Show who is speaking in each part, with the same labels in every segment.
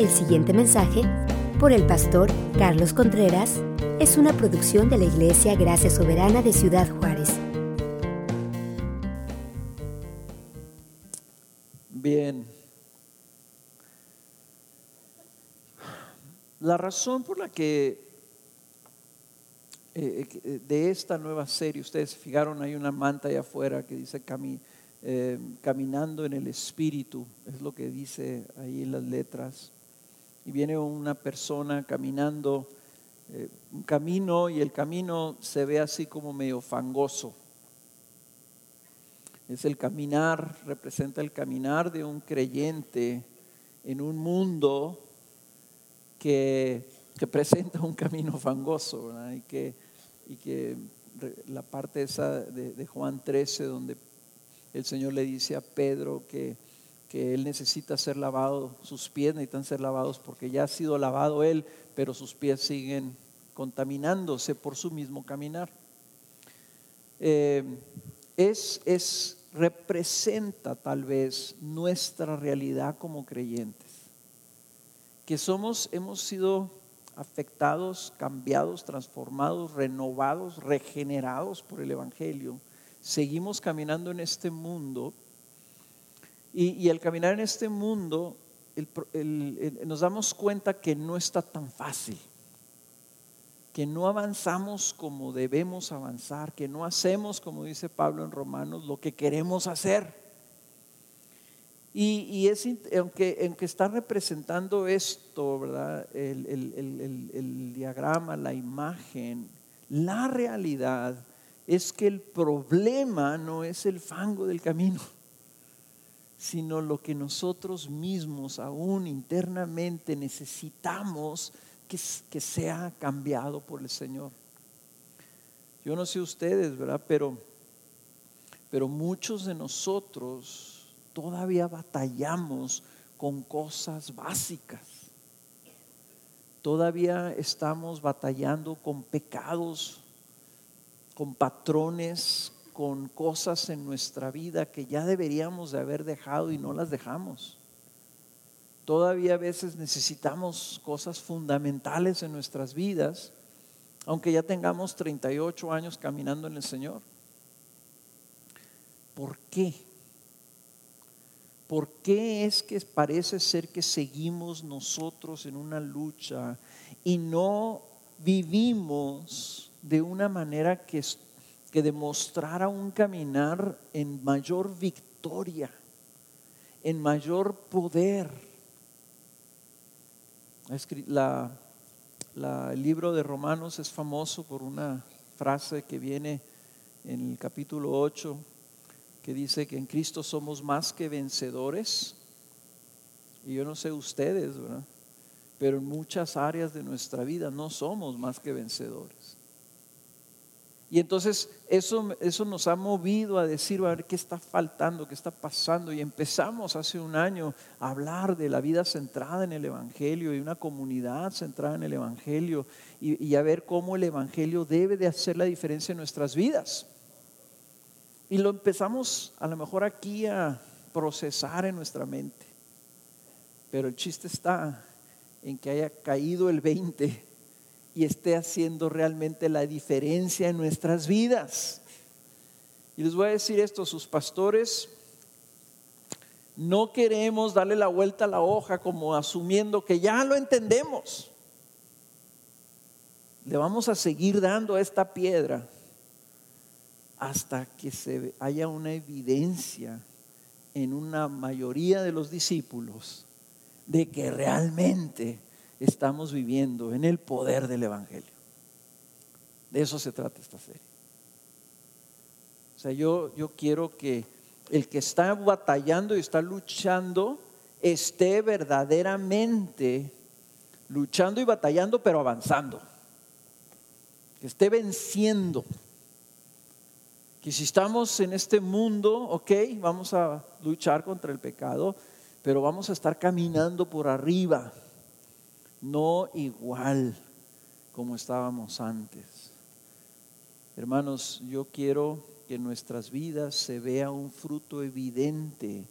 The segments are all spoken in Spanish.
Speaker 1: El siguiente mensaje, por el pastor Carlos Contreras, es una producción de la Iglesia Gracia Soberana de Ciudad Juárez.
Speaker 2: Bien. La razón por la que eh, eh, de esta nueva serie, ustedes fijaron, hay una manta allá afuera que dice eh, caminando en el espíritu, es lo que dice ahí en las letras y viene una persona caminando eh, un camino y el camino se ve así como medio fangoso. Es el caminar, representa el caminar de un creyente en un mundo que, presenta un camino fangoso, Y que, y que la parte esa de Juan 13, donde el Señor le dice a Pedro que que él necesita ser lavado, sus pies necesitan ser lavados porque ya ha sido lavado él, pero sus pies siguen contaminándose por su mismo caminar. Eh, es, es, representa tal vez nuestra realidad como creyentes, que somos, hemos sido afectados, cambiados, transformados, renovados, regenerados por el Evangelio. Seguimos caminando en este mundo y, al caminar en este mundo, nos damos cuenta que no está tan fácil, que no avanzamos como debemos avanzar, que no hacemos, como dice Pablo en Romanos, lo que queremos hacer. Y, es, aunque, aunque, está representando esto, ¿verdad? el diagrama, la imagen, la realidad es que el problema no es el fango del camino sino lo que nosotros mismos aún internamente necesitamos que, que sea cambiado por el Señor. Yo no sé ustedes, ¿verdad? Pero, pero muchos de nosotros todavía batallamos con cosas básicas. Todavía estamos batallando con pecados, con patrones, con cosas en nuestra vida que ya deberíamos de haber dejado y no las dejamos. Todavía a veces necesitamos cosas fundamentales en nuestras vidas, aunque ya tengamos 38 años caminando en el Señor. ¿Por qué? ¿Por qué es que parece ser que seguimos nosotros en una lucha y no vivimos de una manera que que demostrara un caminar en mayor victoria, en mayor poder. el libro de Romanos es famoso por una frase que viene en el capítulo 8, que dice que en Cristo somos más que vencedores. Y yo no sé ustedes, ¿verdad? Pero en muchas áreas de nuestra vida no somos más que vencedores. Y entonces eso, eso nos ha movido a decir, a ver qué está faltando, qué está pasando. Y empezamos hace un año a hablar de la vida centrada en el Evangelio y una comunidad centrada en el Evangelio y, y a ver cómo el Evangelio debe de hacer la diferencia en nuestras vidas. Y lo empezamos a lo mejor aquí a procesar en nuestra mente. Pero el chiste está en que haya caído el 20 y esté haciendo realmente la diferencia en nuestras vidas. Y les voy a decir esto, sus pastores, no queremos darle la vuelta a la hoja como asumiendo que ya lo entendemos. Le vamos a seguir dando a esta piedra hasta que se haya una evidencia en una mayoría de los discípulos de que realmente estamos viviendo en el poder del Evangelio. De eso se trata esta serie. O sea, yo, yo quiero que el que está batallando y está luchando esté verdaderamente luchando y batallando, pero avanzando. Que esté venciendo. Que si estamos en este mundo, ok, vamos a luchar contra el pecado, pero vamos a estar caminando por arriba no igual como estábamos antes. Hermanos, yo quiero que en nuestras vidas se vea un fruto evidente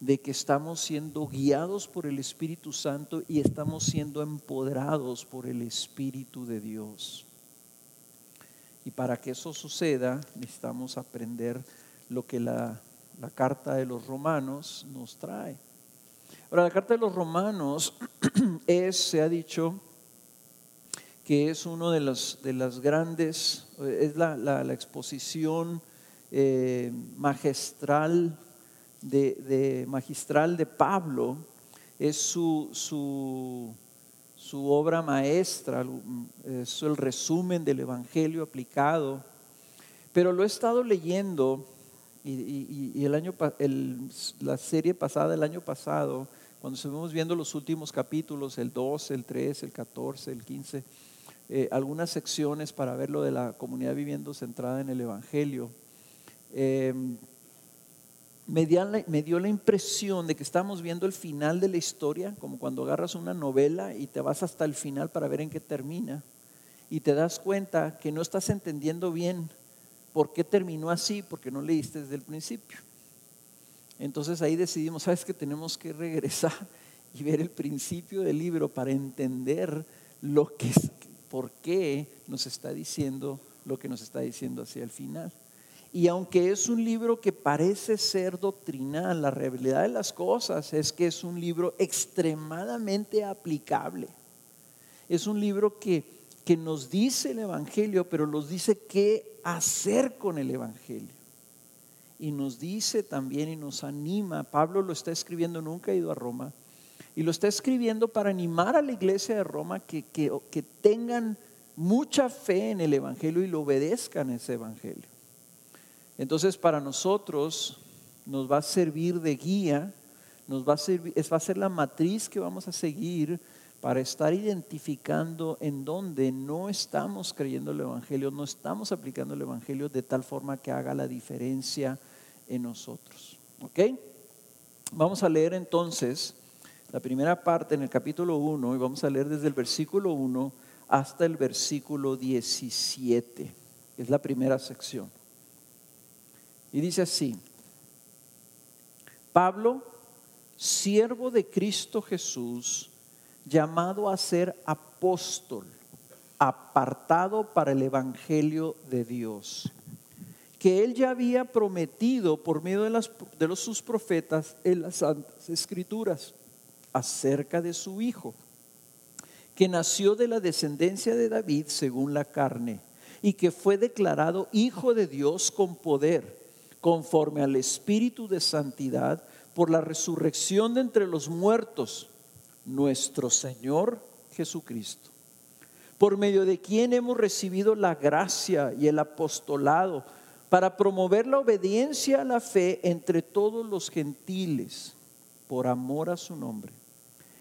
Speaker 2: de que estamos siendo guiados por el Espíritu Santo y estamos siendo empoderados por el Espíritu de Dios. Y para que eso suceda, necesitamos aprender lo que la, la carta de los romanos nos trae. Ahora, la carta de los romanos es, se ha dicho, que es uno de los de las grandes, es la, la, exposición eh, magistral de, magistral de Pablo, es su, su, su obra maestra, es el resumen del Evangelio aplicado. Pero lo he estado leyendo y, y, el año, la serie pasada, el año pasado, cuando estuvimos viendo los últimos capítulos, el 12, el 13, el 14, el 15, eh, algunas secciones para ver lo de la comunidad viviendo centrada en el Evangelio. Eh, me, dio la, impresión de que estamos viendo el final de la historia, como cuando agarras una novela y te vas hasta el final para ver en qué termina, y te das cuenta que no estás entendiendo bien por qué terminó así, porque no leíste desde el principio. Entonces ahí decidimos, sabes que tenemos que regresar y ver el principio del libro para entender lo que, por qué nos está diciendo lo que nos está diciendo hacia el final. Y aunque es un libro que parece ser doctrinal, la realidad de las cosas es que es un libro extremadamente aplicable. Es un libro que, que nos dice el Evangelio, pero nos dice qué hacer con el Evangelio. Y nos dice también y nos anima, Pablo lo está escribiendo, nunca ha ido a Roma, y lo está escribiendo para animar a la iglesia de Roma que, que, tengan mucha fe en el Evangelio y lo obedezcan ese Evangelio. Entonces para nosotros nos va a servir de guía, nos va a, servir, va a ser la matriz que vamos a seguir para estar identificando en dónde no estamos creyendo el Evangelio, no estamos aplicando el Evangelio de tal forma que haga la diferencia en nosotros. ¿Ok? Vamos a leer entonces la primera parte en el capítulo 1 y vamos a leer desde el versículo 1 hasta el versículo 17. Es la primera sección. Y dice así, Pablo, siervo de Cristo Jesús, llamado a ser apóstol, apartado para el Evangelio de Dios, que él ya había prometido por medio de, las, de los, sus profetas en las Santas Escrituras acerca de su Hijo, que nació de la descendencia de David según la carne, y que fue declarado Hijo de Dios con poder, conforme al Espíritu de Santidad, por la resurrección de entre los muertos, nuestro Señor Jesucristo, por medio de quien hemos recibido la gracia y el apostolado para promover la obediencia a la fe entre todos los gentiles por amor a su nombre,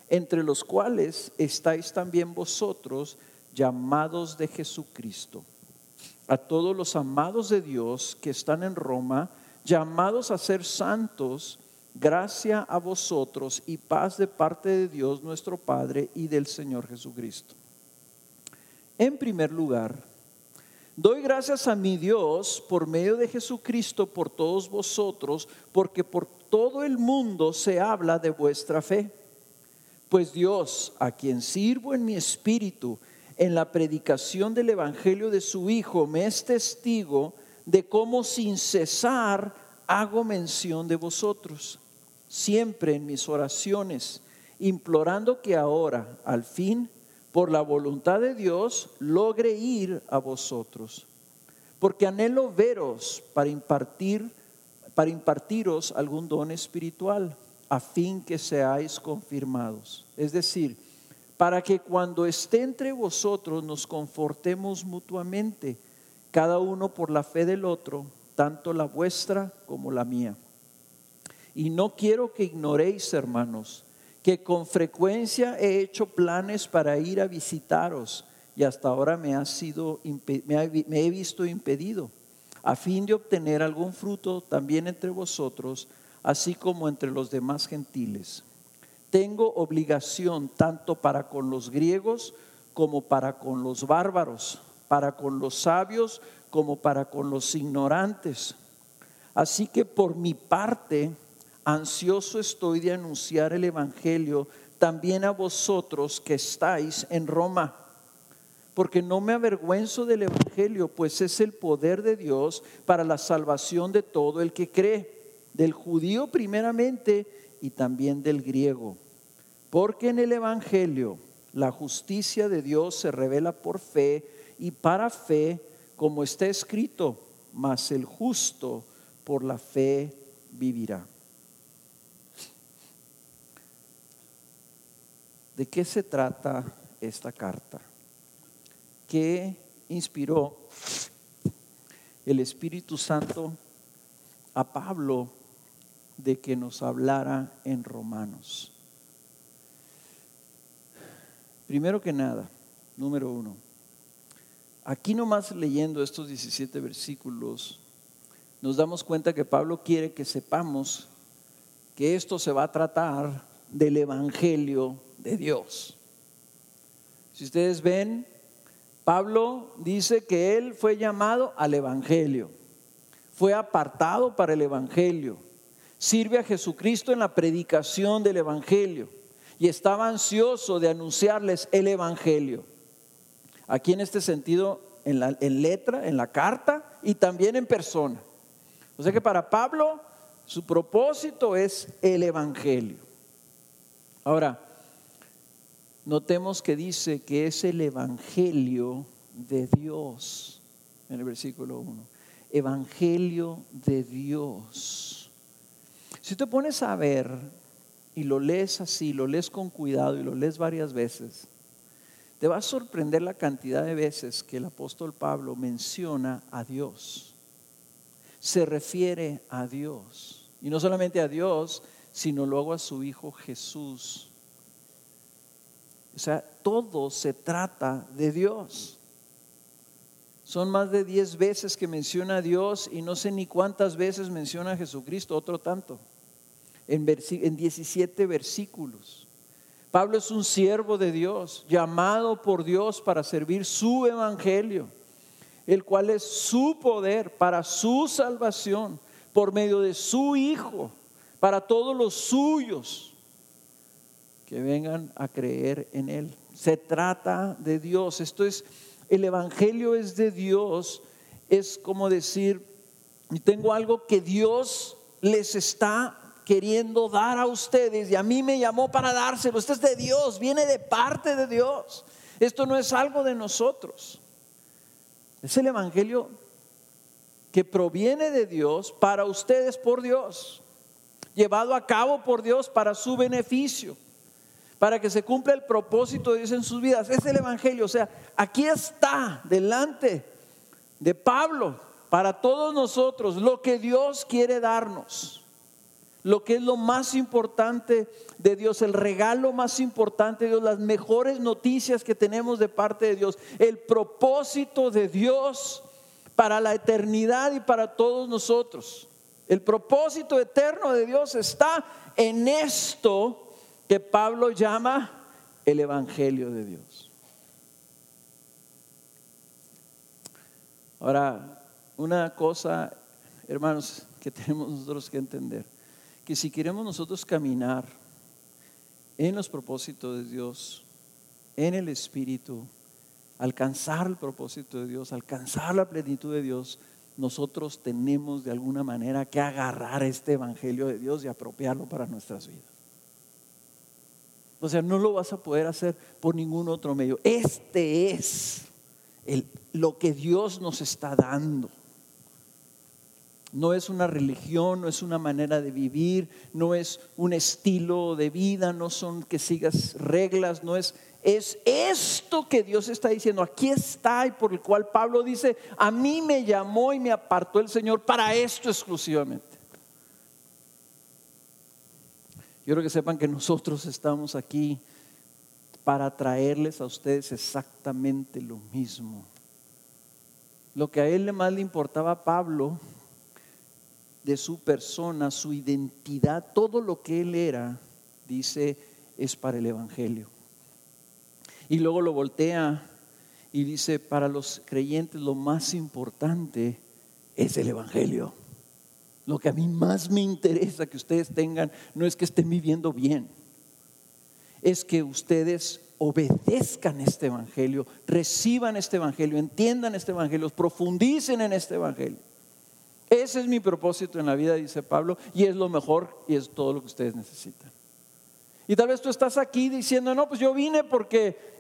Speaker 2: entre los cuales estáis también vosotros llamados de Jesucristo. A todos los amados de Dios que están en Roma, llamados a ser santos, gracia a vosotros y paz de parte de Dios nuestro Padre y del Señor Jesucristo. En primer lugar, Doy gracias a mi Dios por medio de Jesucristo por todos vosotros, porque por todo el mundo se habla de vuestra fe. Pues Dios, a quien sirvo en mi espíritu, en la predicación del Evangelio de su Hijo, me es testigo de cómo sin cesar hago mención de vosotros, siempre en mis oraciones, implorando que ahora, al fin, por la voluntad de Dios, logre ir a vosotros. Porque anhelo veros para impartir, para impartiros algún don espiritual, a fin que seáis confirmados. Es decir, para que cuando esté entre vosotros nos confortemos mutuamente, cada uno por la fe del otro, tanto la vuestra como la mía. Y no quiero que ignoréis, hermanos, que con frecuencia he hecho planes para ir a visitaros y hasta ahora me, ha sido, me he visto impedido, a fin de obtener algún fruto también entre vosotros, así como entre los demás gentiles. Tengo obligación tanto para con los griegos como para con los bárbaros, para con los sabios como para con los ignorantes. Así que por mi parte, ansioso estoy de anunciar el Evangelio también a vosotros que estáis en Roma. Porque no me avergüenzo del Evangelio, pues es el poder de Dios para la salvación de todo el que cree, del judío primeramente y también del griego. Porque en el Evangelio la justicia de Dios se revela por fe y para fe, como está escrito, mas el justo por la fe vivirá. ¿De qué se trata esta carta? ¿Qué inspiró el Espíritu Santo a Pablo de que nos hablara en Romanos? Primero que nada, número uno, aquí nomás leyendo estos 17 versículos, nos damos cuenta que Pablo quiere que sepamos que esto se va a tratar del Evangelio de Dios. Si ustedes ven, Pablo dice que él fue llamado al Evangelio, fue apartado para el Evangelio, sirve a Jesucristo en la predicación del Evangelio y estaba ansioso de anunciarles el Evangelio. Aquí en este sentido, en, la, letra, en la carta y también en persona. O sea que para Pablo su propósito es el Evangelio. Ahora, notemos que dice que es el Evangelio de Dios, en el versículo 1. Evangelio de Dios. Si te pones a ver y lo lees así, lo lees con cuidado y lo lees varias veces, te va a sorprender la cantidad de veces que el apóstol Pablo menciona a Dios. Se refiere a Dios. Y no solamente a Dios, sino luego a su Hijo Jesús o sea, todo se trata de Dios. Son más de 10 veces que menciona a Dios y no sé ni cuántas veces menciona a Jesucristo, otro tanto, en, en 17 versículos. Pablo es un siervo de Dios, llamado por Dios para servir su evangelio, el cual es su poder para su salvación por medio de su Hijo, para todos los suyos que vengan a creer en Él. Se trata de Dios. Esto es, el Evangelio es de Dios. Es como decir, tengo algo que Dios les está queriendo dar a ustedes y a mí me llamó para dárselo. Esto es de Dios, viene de parte de Dios. Esto no es algo de nosotros. Es el Evangelio que proviene de Dios para ustedes por Dios, llevado a cabo por Dios para su beneficio para que se cumpla el propósito de Dios en sus vidas. Es el Evangelio. O sea, aquí está delante de Pablo para todos nosotros lo que Dios quiere darnos. Lo que es lo más importante de Dios, el regalo más importante de Dios, las mejores noticias que tenemos de parte de Dios, el propósito de Dios para la eternidad y para todos nosotros. El propósito eterno de Dios está en esto que Pablo llama el Evangelio de Dios. Ahora, una cosa, hermanos, que tenemos nosotros que entender, que si queremos nosotros caminar en los propósitos de Dios, en el Espíritu, alcanzar el propósito de Dios, alcanzar la plenitud de Dios, nosotros tenemos de alguna manera que agarrar este Evangelio de Dios y apropiarlo para nuestras vidas. O sea, no lo vas a poder hacer por ningún otro medio. Este es lo que Dios nos está dando. No es una religión, no es una manera de vivir, no es un estilo de vida, no son que sigas reglas, no es es esto que Dios está diciendo. Aquí está y por el cual Pablo dice, a mí me llamó y me apartó el Señor para esto exclusivamente. Yo que sepan que nosotros estamos aquí para traerles a ustedes exactamente lo mismo. Lo que a él más le importaba a Pablo, de su persona, su identidad, todo lo que él era, dice, es para el Evangelio. Y luego lo voltea y dice, para los creyentes lo más importante es el Evangelio. Lo que a mí más me interesa que ustedes tengan no es que estén viviendo bien, es que ustedes obedezcan este Evangelio, reciban este Evangelio, entiendan este Evangelio, profundicen en este Evangelio. Ese es mi propósito en la vida, dice Pablo, y es lo mejor y es todo lo que ustedes necesitan. Y tal vez tú estás aquí diciendo, no, pues yo vine porque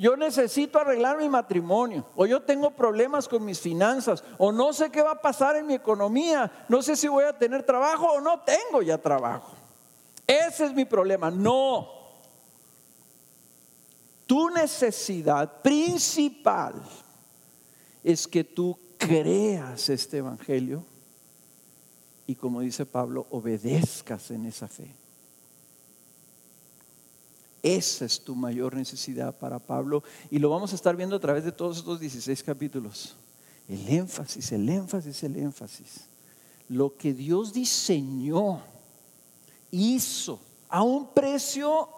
Speaker 2: yo necesito arreglar mi matrimonio, o yo tengo problemas con mis finanzas, o no sé qué va a pasar en mi economía, no sé si voy a tener trabajo o no tengo ya trabajo. Ese es mi problema. No. Tu necesidad principal es que tú creas este evangelio y como dice Pablo, obedezcas en esa fe. Esa es tu mayor necesidad para Pablo y lo vamos a estar viendo a través de todos estos 16 capítulos. El énfasis, el énfasis, el énfasis. Lo que Dios diseñó, hizo a un precio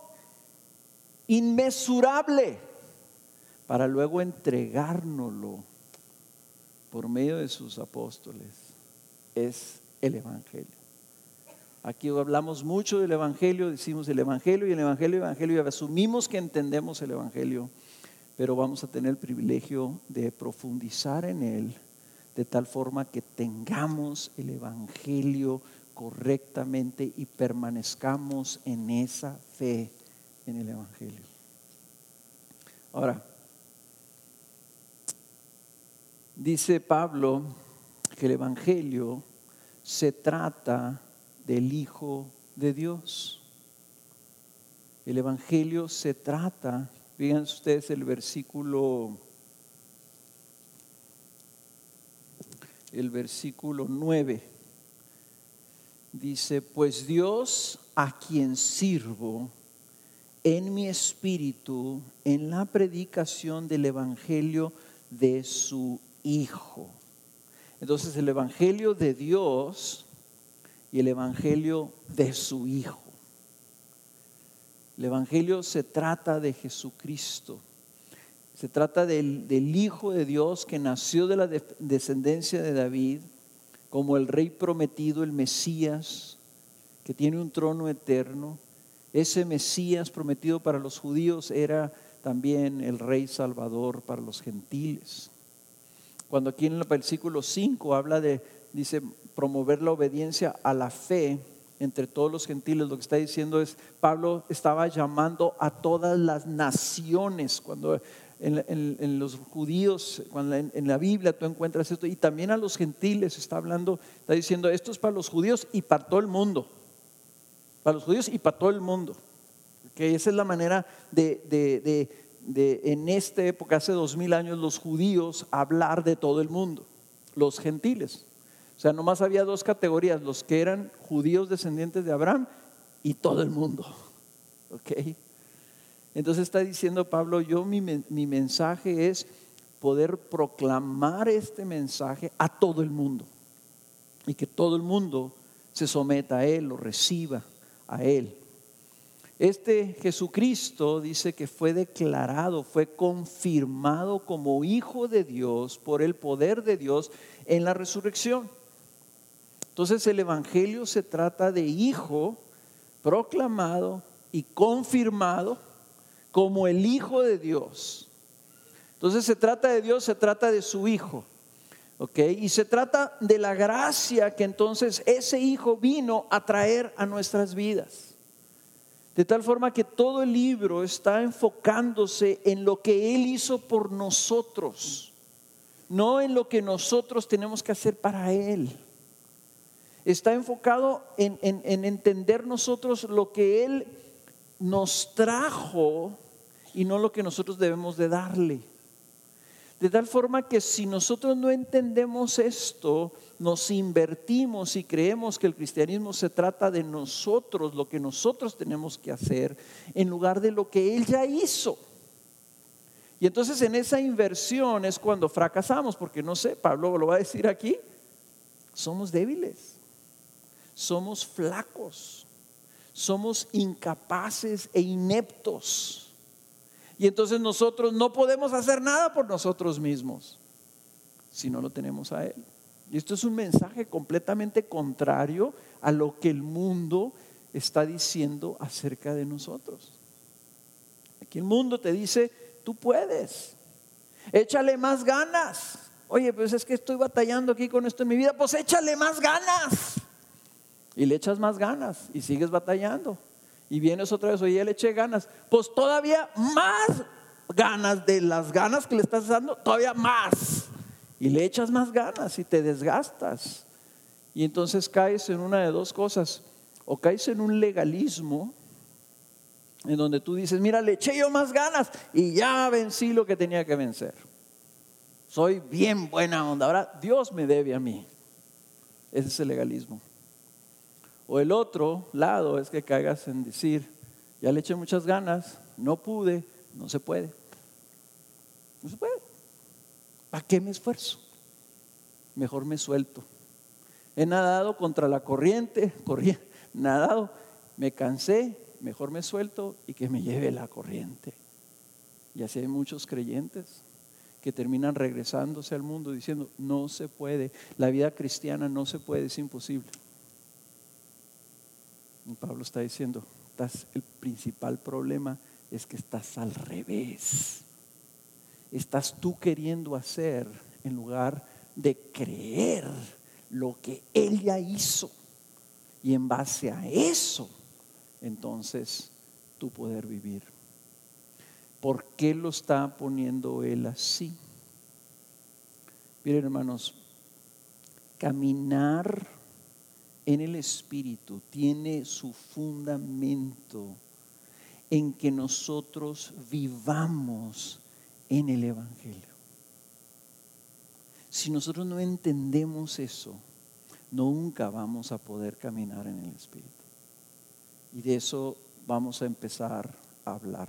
Speaker 2: inmesurable para luego entregárnoslo por medio de sus apóstoles es el Evangelio. Aquí hablamos mucho del Evangelio, decimos el Evangelio y el Evangelio, el Evangelio, y asumimos que entendemos el Evangelio, pero vamos a tener el privilegio de profundizar en él de tal forma que tengamos el Evangelio correctamente y permanezcamos en esa fe en el Evangelio. Ahora, dice Pablo que el Evangelio se trata del Hijo de Dios. El Evangelio se trata, fíjense ustedes el versículo, el versículo 9, dice, pues Dios a quien sirvo en mi espíritu, en la predicación del Evangelio de su Hijo. Entonces el Evangelio de Dios y el Evangelio de su Hijo. El Evangelio se trata de Jesucristo. Se trata del, Hijo de Dios que nació de la descendencia de David como el Rey prometido, el Mesías, que tiene un trono eterno. Ese Mesías prometido para los judíos era también el Rey Salvador para los gentiles. Cuando aquí en el versículo 5 habla de, dice, promover la obediencia a la fe entre todos los gentiles. Lo que está diciendo es, Pablo estaba llamando a todas las naciones. Cuando en, los judíos, cuando en, la Biblia tú encuentras esto, y también a los gentiles está hablando, está diciendo, esto es para los judíos y para todo el mundo. Para los judíos y para todo el mundo. Que esa es la manera de, de, de, en esta época, hace dos mil años, los judíos hablar de todo el mundo, los gentiles. Sea, nomás había dos categorías, los que eran judíos descendientes de Abraham y todo el mundo. Entonces está diciendo Pablo, yo mi, mi mensaje es poder proclamar este mensaje a todo el mundo y que todo el mundo se someta a Él, lo reciba a Él. Este Jesucristo dice que fue declarado, fue confirmado como Hijo de Dios por el poder de Dios en la resurrección. Entonces el Evangelio se trata de hijo proclamado y confirmado como el Hijo de Dios. Entonces se trata de Dios, se trata de su Hijo. Y se trata de la gracia que entonces ese Hijo vino a traer a nuestras vidas. De tal forma que todo el libro está enfocándose en lo que Él hizo por nosotros, no en lo que nosotros tenemos que hacer para Él está enfocado en, entender nosotros lo que Él nos trajo y no lo que nosotros debemos de darle. De tal forma que si nosotros no entendemos esto, nos invertimos y creemos que el cristianismo se trata de nosotros, lo que nosotros tenemos que hacer, en lugar de lo que Él ya hizo. Y entonces en esa inversión es cuando fracasamos, porque no sé, Pablo lo va a decir aquí, somos débiles somos flacos, somos incapaces e ineptos. Y entonces nosotros no podemos hacer nada por nosotros mismos si no lo tenemos a Él. Y esto es un mensaje completamente contrario a lo que el mundo está diciendo acerca de nosotros. Aquí el mundo te dice, tú puedes, échale más ganas. Oye, pues es que estoy batallando aquí con esto en mi vida, pues échale más ganas. Y le echas más ganas y sigues batallando. Y vienes otra vez, oye, le eché ganas. Pues todavía más ganas de las ganas que le estás dando, todavía más. Y le echas más ganas y te desgastas. Y entonces caes en una de dos cosas. O caes en un legalismo en donde tú dices, mira, le eché yo más ganas y ya vencí lo que tenía que vencer. Soy bien buena onda. Ahora Dios me debe a mí. Ese es el legalismo. O el otro lado es que caigas en decir, ya le eché muchas ganas, no pude, no se puede. No se puede. ¿Para qué me esfuerzo? Mejor me suelto. He nadado contra la corriente, corrí, nadado, me cansé, mejor me suelto y que me lleve la corriente. Y así hay muchos creyentes que terminan regresándose al mundo diciendo, no se puede, la vida cristiana no se puede, es imposible. Pablo está diciendo, el principal problema es que estás al revés. Estás tú queriendo hacer en lugar de creer lo que Él ya hizo. Y en base a eso entonces tu poder vivir. ¿Por qué lo está poniendo Él así? Miren hermanos, caminar en el Espíritu tiene su fundamento en que nosotros vivamos en el Evangelio. Si nosotros no entendemos eso, nunca vamos a poder caminar en el Espíritu. Y de eso vamos a empezar a hablar.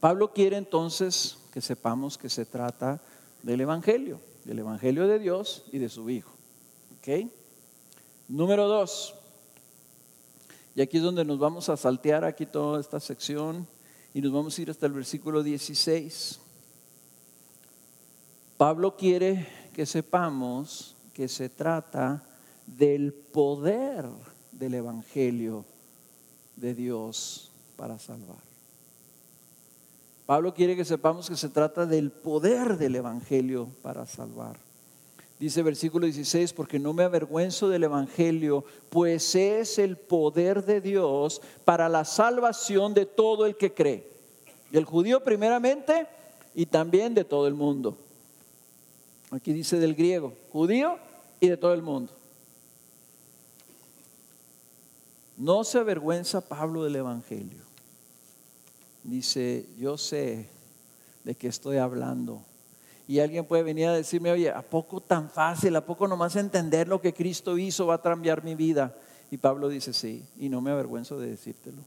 Speaker 2: Pablo quiere entonces que sepamos que se trata del Evangelio, del Evangelio de Dios y de su Hijo. ¿Ok? Número dos. Y aquí es donde nos vamos a saltear aquí toda esta sección y nos vamos a ir hasta el versículo 16. Pablo quiere que sepamos que se trata del poder del Evangelio de Dios para salvar. Pablo quiere que sepamos que se trata del poder del Evangelio para salvar. Dice versículo 16, porque no me avergüenzo del Evangelio, pues es el poder de Dios para la salvación de todo el que cree. Del judío primeramente y también de todo el mundo. Aquí dice del griego, judío y de todo el mundo. No se avergüenza Pablo del Evangelio. Dice, yo sé de qué estoy hablando. Y alguien puede venir a decirme, oye, ¿a poco tan fácil? ¿A poco nomás entender lo que Cristo hizo va a cambiar mi vida? Y Pablo dice, sí, y no me avergüenzo de decírtelo.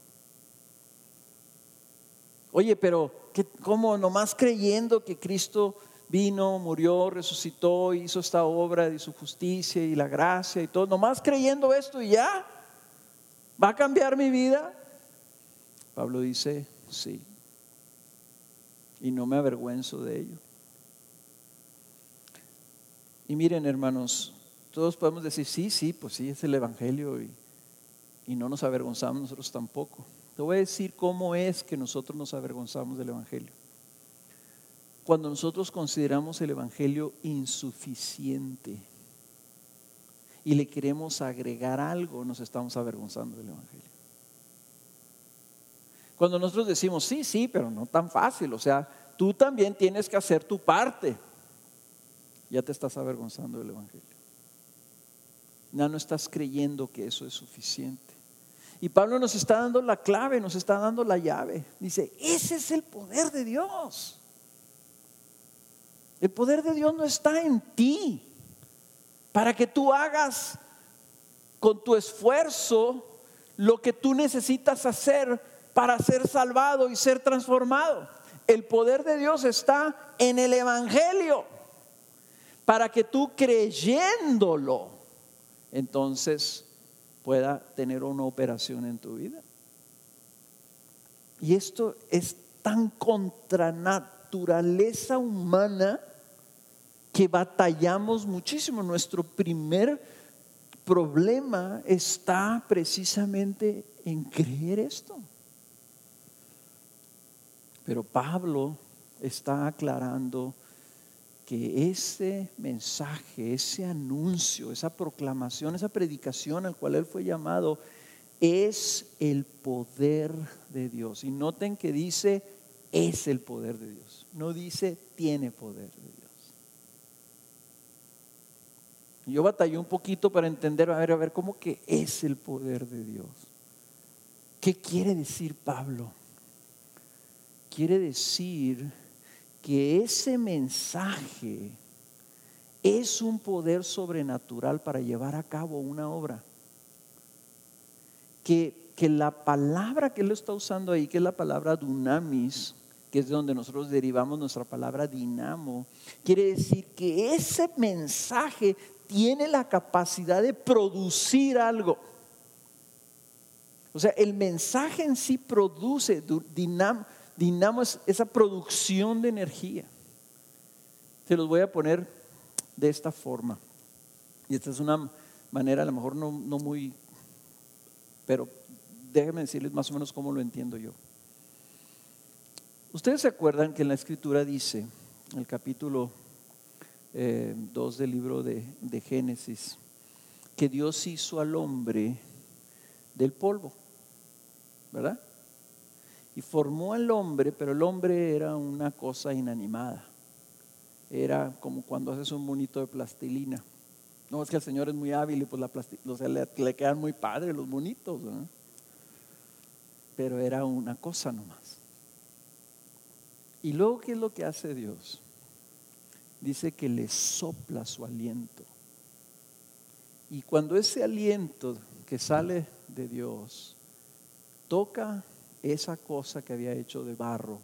Speaker 2: Oye, pero ¿cómo nomás creyendo que Cristo vino, murió, resucitó, hizo esta obra de su justicia y la gracia y todo, nomás creyendo esto y ya? ¿Va a cambiar mi vida? Pablo dice, sí. Y no me avergüenzo de ello. Y miren, hermanos, todos podemos decir, sí, sí, pues sí, es el Evangelio y, y no nos avergonzamos nosotros tampoco. Te voy a decir cómo es que nosotros nos avergonzamos del Evangelio. Cuando nosotros consideramos el Evangelio insuficiente y le queremos agregar algo, nos estamos avergonzando del Evangelio. Cuando nosotros decimos, sí, sí, pero no tan fácil, o sea, tú también tienes que hacer tu parte, ya te estás avergonzando del Evangelio. Ya no estás creyendo que eso es suficiente. Y Pablo nos está dando la clave, nos está dando la llave. Dice, ese es el poder de Dios. El poder de Dios no está en ti para que tú hagas con tu esfuerzo lo que tú necesitas hacer para ser salvado y ser transformado. El poder de Dios está en el Evangelio, para que tú creyéndolo, entonces pueda tener una operación en tu vida. Y esto es tan contra naturaleza humana que batallamos muchísimo. Nuestro primer problema está precisamente en creer esto. Pero Pablo está aclarando que ese mensaje, ese anuncio, esa proclamación, esa predicación al cual él fue llamado, es el poder de Dios. Y noten que dice, es el poder de Dios. No dice, tiene poder de Dios. Yo batallé un poquito para entender, a ver, a ver, ¿cómo que es el poder de Dios? ¿Qué quiere decir Pablo? Quiere decir que ese mensaje es un poder sobrenatural para llevar a cabo una obra. Que, que la palabra que él está usando ahí, que es la palabra dunamis, que es de donde nosotros derivamos nuestra palabra dinamo, quiere decir que ese mensaje tiene la capacidad de producir algo. O sea, el mensaje en sí produce, dinamo, dinamo es esa producción de energía. Se los voy a poner de esta forma. Y esta es una manera, a lo mejor no, no muy, pero déjenme decirles más o menos cómo lo entiendo yo. Ustedes se acuerdan que en la escritura dice, en el capítulo 2 eh, del libro de, de Génesis, que Dios hizo al hombre del polvo, ¿verdad? Y formó al hombre, pero el hombre era una cosa inanimada. Era como cuando haces un monito de plastilina. No, es que el Señor es muy hábil y pues la o sea, le, quedan muy padres los bonitos. Pero era una cosa nomás. Y luego, ¿qué es lo que hace Dios? Dice que le sopla su aliento. Y cuando ese aliento que sale de Dios toca esa cosa que había hecho de barro,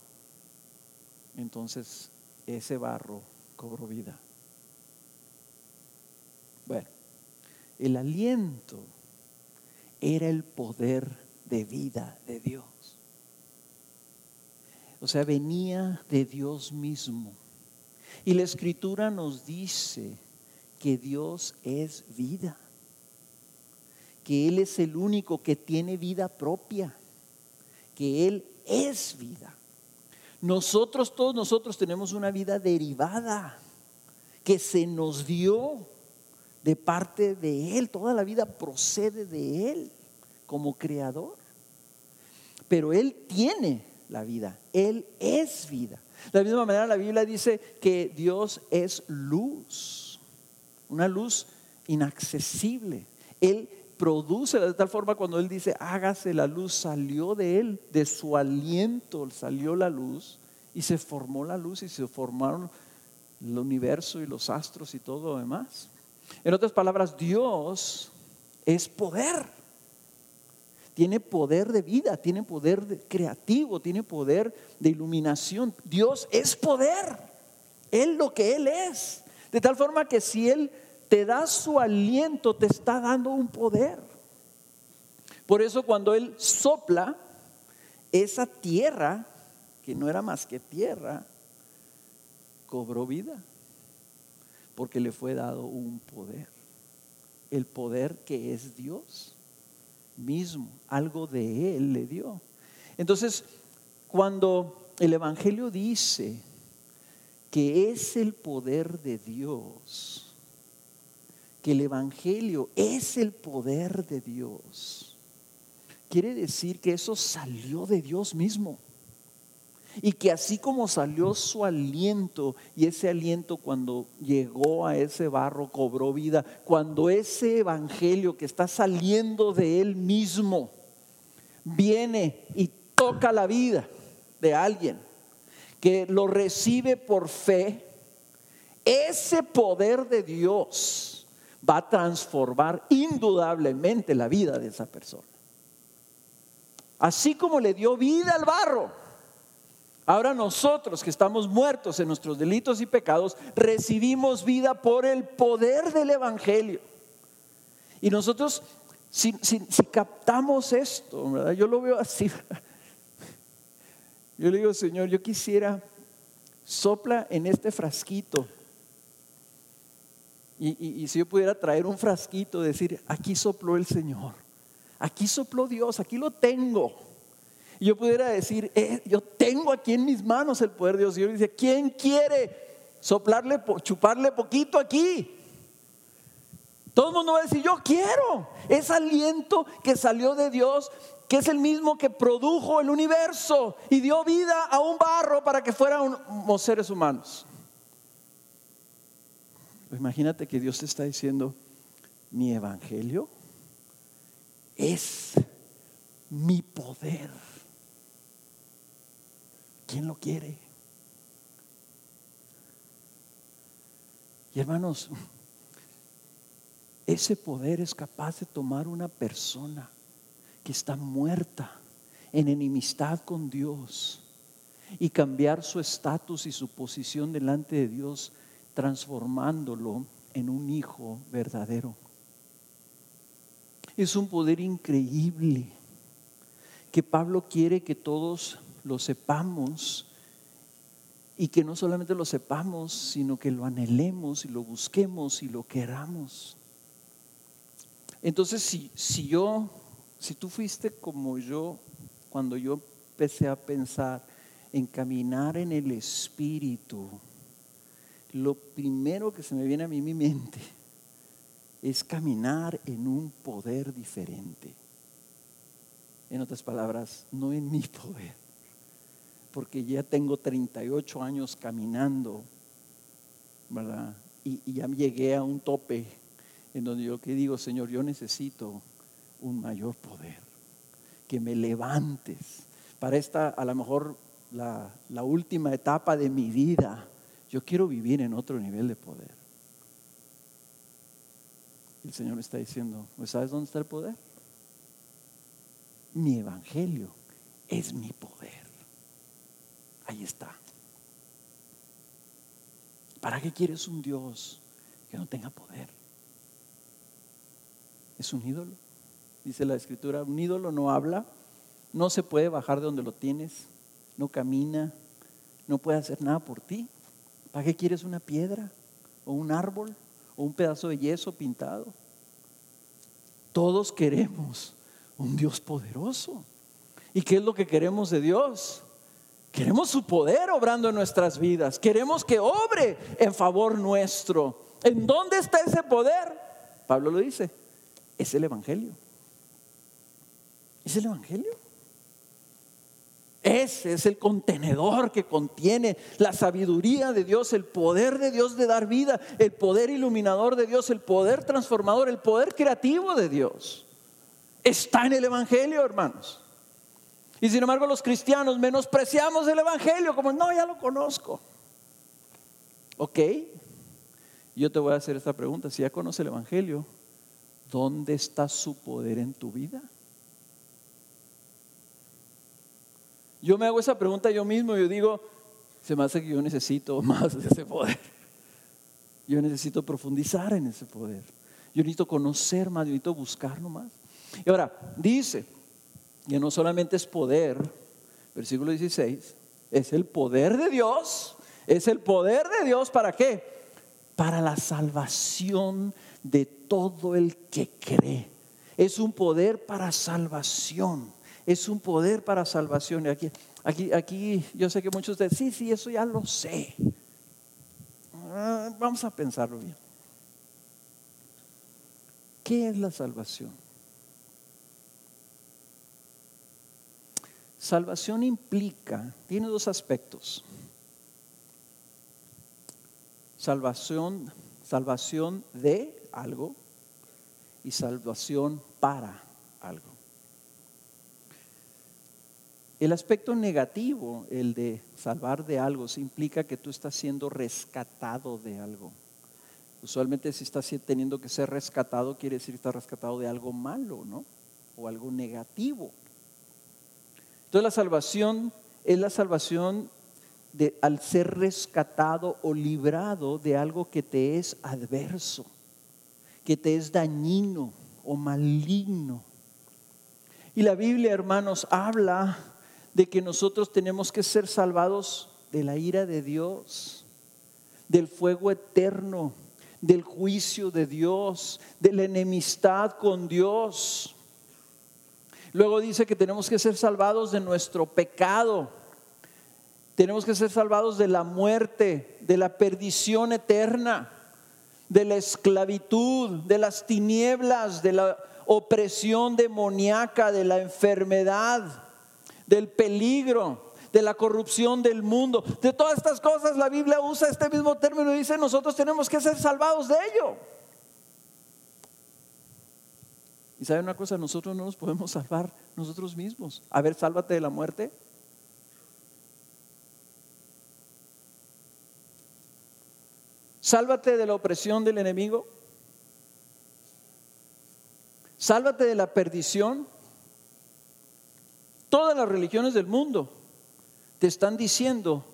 Speaker 2: entonces ese barro cobró vida. Bueno, el aliento era el poder de vida de Dios. O sea, venía de Dios mismo. Y la escritura nos dice que Dios es vida, que Él es el único que tiene vida propia, que Él es vida. Nosotros, todos nosotros tenemos una vida derivada que se nos dio de parte de Él. Toda la vida procede de Él como creador. Pero Él tiene la vida. Él es vida. De la misma manera la Biblia dice que Dios es luz, una luz inaccesible. Él produce de tal forma cuando Él dice, hágase la luz, salió de Él, de su aliento salió la luz y se formó la luz y se formaron el universo y los astros y todo lo demás. En otras palabras, Dios es poder tiene poder de vida, tiene poder creativo, tiene poder de iluminación. Dios es poder. Él lo que Él es. De tal forma que si Él te da su aliento, te está dando un poder. Por eso cuando Él sopla, esa tierra, que no era más que tierra, cobró vida. Porque le fue dado un poder. El poder que es Dios mismo, algo de Él le dio. Entonces, cuando el Evangelio dice que es el poder de Dios, que el Evangelio es el poder de Dios, quiere decir que eso salió de Dios mismo. Y que así como salió su aliento, y ese aliento cuando llegó a ese barro cobró vida, cuando ese evangelio que está saliendo de él mismo viene y toca la vida de alguien, que lo recibe por fe, ese poder de Dios va a transformar indudablemente la vida de esa persona. Así como le dio vida al barro Ahora nosotros que estamos muertos en nuestros delitos y pecados, recibimos vida por el poder del Evangelio. Y nosotros, si, captamos esto, yo lo veo así. Yo le digo, Señor, yo quisiera, sopla en este frasquito Y, si yo pudiera traer un frasquito, decir, aquí sopló el Señor, aquí sopló Dios, aquí lo tengo. Y yo pudiera decir, eh, yo tengo aquí en mis manos el poder de Dios. Y yo dice, ¿quién quiere soplarle, chuparle poquito aquí? Todo el mundo va a decir, yo quiero. Es aliento que salió de Dios, que es el mismo que produjo el universo y dio vida a un barro para que fueran seres humanos. Imagínate que Dios te está diciendo, mi evangelio es mi poder. ¿Quién lo quiere? Y hermanos, ese poder es capaz de tomar una persona que está muerta en enemistad con Dios y cambiar su estatus y su posición delante de Dios transformándolo en un hijo verdadero. Es un poder increíble que Pablo quiere que todos lo sepamos y que no solamente lo sepamos, sino que lo anhelemos y lo busquemos y lo queramos. Entonces, si, si yo, si tú fuiste como yo, cuando yo empecé a pensar en caminar en el Espíritu, lo primero que se me viene a mí mi mente es caminar en un poder diferente. En otras palabras, no en mi poder, porque ya tengo 38 años caminando. Y, y ya llegué a un tope en donde yo que digo, Señor, yo necesito un mayor poder, que me levantes para esta, a lo mejor, la última etapa de mi vida yo quiero vivir en otro nivel de poder. El Señor está diciendo, pues, ¿sabes dónde está el poder? Mi evangelio es mi poder. Ahí está. ¿Para qué quieres un Dios que no tenga poder? Es un ídolo. Dice la escritura, un ídolo no habla, no se puede bajar de donde lo tienes, no camina, no puede hacer nada por ti. ¿Para qué quieres una piedra o un árbol o un pedazo de yeso pintado? Todos queremos un Dios poderoso. ¿Y qué es lo que queremos de Dios? Queremos su poder obrando en nuestras vidas. Queremos que obre en favor nuestro. ¿En dónde está ese poder? Pablo lo dice. Es el Evangelio. Es el Evangelio. Ese es el contenedor que contiene la sabiduría de Dios, el poder de Dios de dar vida, el poder iluminador de Dios, el poder transformador, el poder creativo de Dios. Está en el Evangelio, hermanos. Y sin embargo los cristianos menospreciamos el Evangelio como, no, ya lo conozco. Ok, yo te voy a hacer esta pregunta, si ya conoce el Evangelio, ¿dónde está su poder en tu vida? Yo me hago esa pregunta yo mismo y yo digo, se me hace que yo necesito más de ese poder. Yo necesito profundizar en ese poder. Yo necesito conocer más, yo necesito buscarlo más. Y ahora, dice que no solamente es poder, versículo 16, es el poder de Dios, es el poder de Dios para qué? Para la salvación de todo el que cree. Es un poder para salvación es un poder para salvación. Y aquí, aquí, aquí yo sé que muchos de ustedes, sí, sí, eso ya lo sé. Ah, vamos a pensarlo bien. ¿Qué es la salvación? Salvación implica, tiene dos aspectos. Salvación, salvación de algo y salvación para algo. El aspecto negativo, el de salvar de algo, se implica que tú estás siendo rescatado de algo. Usualmente si estás teniendo que ser rescatado, quiere decir que estás rescatado de algo malo, ¿no? O algo negativo. Entonces la salvación es la salvación de, al ser rescatado o librado de algo que te es adverso, que te es dañino o maligno. Y la Biblia, hermanos, habla de que nosotros tenemos que ser salvados de la ira de Dios, del fuego eterno, del juicio de Dios, de la enemistad con Dios. Luego dice que tenemos que ser salvados de nuestro pecado. Tenemos que ser salvados de la muerte, de la perdición eterna, de la esclavitud, de las tinieblas, de la opresión demoníaca, de la enfermedad, del peligro de la corrupción del mundo. De todas estas cosas la Biblia usa este mismo término y dice nosotros tenemos que ser salvados de ello. Y sabe una cosa, nosotros no nos podemos salvar nosotros mismos. A ver, sálvate de la muerte. Sálvate de la opresión del enemigo. Sálvate de la perdición. Todas las religiones del mundo te están diciendo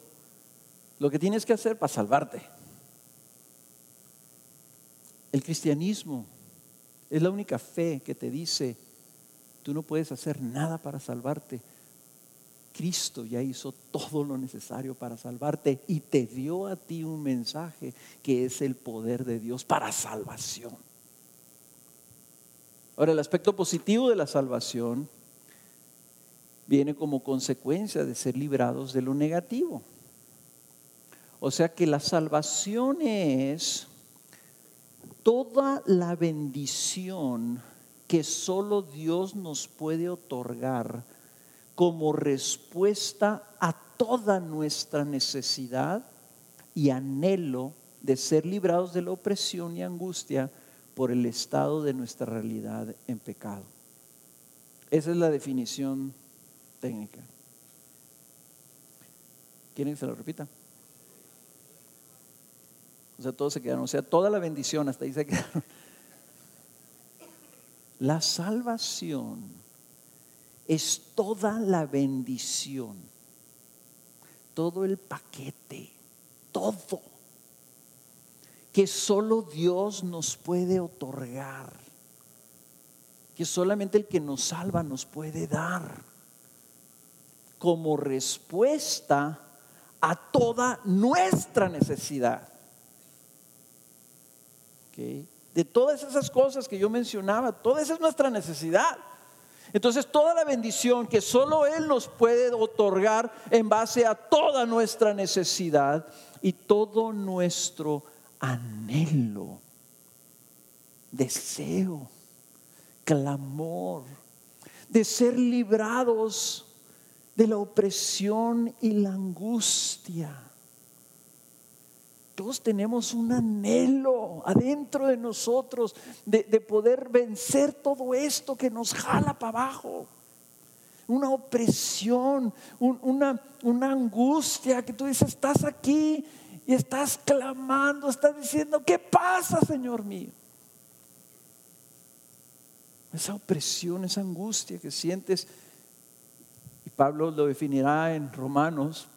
Speaker 2: lo que tienes que hacer para salvarte. El cristianismo es la única fe que te dice, tú no puedes hacer nada para salvarte. Cristo ya hizo todo lo necesario para salvarte y te dio a ti un mensaje que es el poder de Dios para salvación. Ahora, el aspecto positivo de la salvación viene como consecuencia de ser librados de lo negativo. O sea que la salvación es toda la bendición que solo Dios nos puede otorgar como respuesta a toda nuestra necesidad y anhelo de ser librados de la opresión y angustia por el estado de nuestra realidad en pecado. Esa es la definición técnica. ¿Quieren que se lo repita? O sea, todos se quedaron. O sea, toda la bendición, hasta ahí se quedaron. La salvación es toda la bendición, todo el paquete, todo que solo Dios nos puede otorgar, que solamente el que nos salva nos puede dar como respuesta a toda nuestra necesidad. De todas esas cosas que yo mencionaba, toda esa es nuestra necesidad. Entonces toda la bendición que solo Él nos puede otorgar en base a toda nuestra necesidad y todo nuestro anhelo, deseo, clamor, de ser librados de la opresión y la angustia. Todos tenemos un anhelo adentro de nosotros de, poder vencer todo esto que nos jala para abajo. Una opresión, una, una angustia que tú dices, estás aquí y estás clamando, estás diciendo, ¿qué pasa, Señor mío? Esa opresión, esa angustia que sientes Pablo lo definirá en Romanos,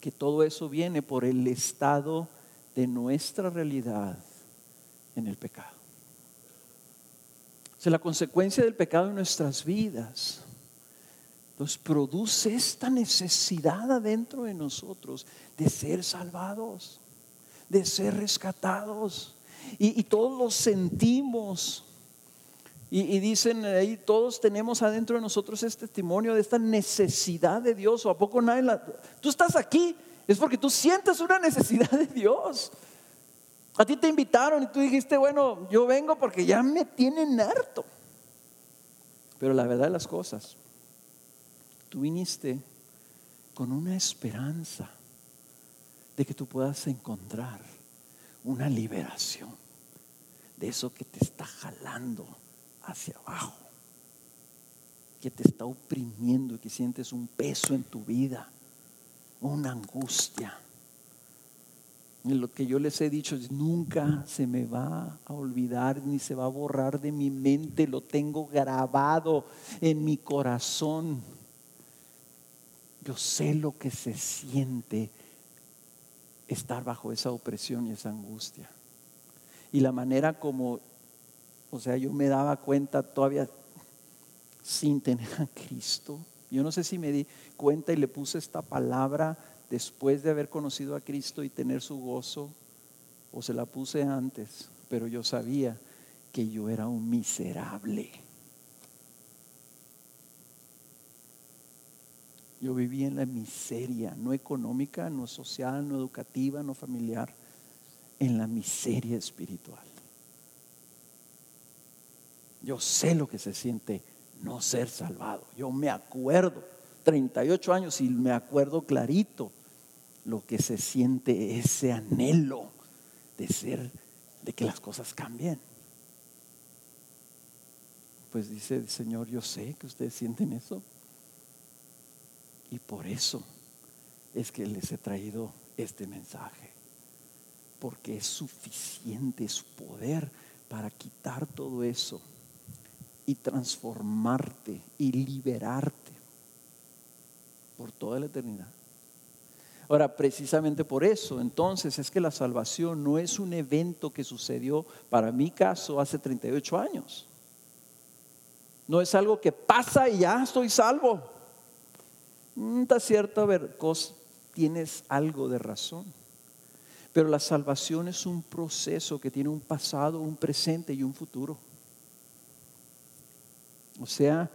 Speaker 2: que todo eso viene por el estado de nuestra realidad en el pecado. O la consecuencia del pecado en nuestras vidas nos produce esta necesidad adentro de nosotros de ser salvados, de ser rescatados. Y, y todos lo sentimos y, dicen ahí, todos tenemos adentro de nosotros este testimonio de esta necesidad de Dios. ¿O a poco nadie la... Tú estás aquí, es porque tú sientes una necesidad de Dios. A ti te invitaron y tú dijiste, bueno, yo vengo porque ya me tienen harto. Pero la verdad de las cosas, tú viniste con una esperanza de que tú puedas encontrar una liberación de eso que te está jalando hacia abajo, que te está oprimiendo y que sientes un peso en tu vida, una angustia. Y lo que yo les he dicho es, nunca se me va a olvidar ni se va a borrar de mi mente, lo tengo grabado en mi corazón. Yo sé lo que se siente estar bajo esa opresión y esa angustia. Y la manera como o sea, yo me daba cuenta todavía sin tener a Cristo. Yo no sé si me di cuenta y le puse esta palabra después de haber conocido a Cristo y tener su gozo o se la puse antes, pero yo sabía que yo era un miserable. Yo vivía en la miseria, no económica, no social, no educativa, no familiar, en la miseria espiritual. Yo sé lo que se siente no ser salvado. Yo me acuerdo, 38 años y me acuerdo clarito lo que se siente ese anhelo de ser, de que las cosas cambien. Pues dice el Señor, yo sé que ustedes sienten eso. Y por eso es que les he traído este mensaje. Porque es suficiente su poder para quitar todo eso y transformarte y liberarte por toda la eternidad. Ahora, precisamente por eso, entonces, es que la salvación no es un evento que sucedió, para mi caso, hace 38 años. No es algo que pasa y ya estoy salvo. Mm, está cierto, a ver, tienes algo de razón. Pero la salvación es un proceso que tiene un pasado, un presente y un futuro. O sea,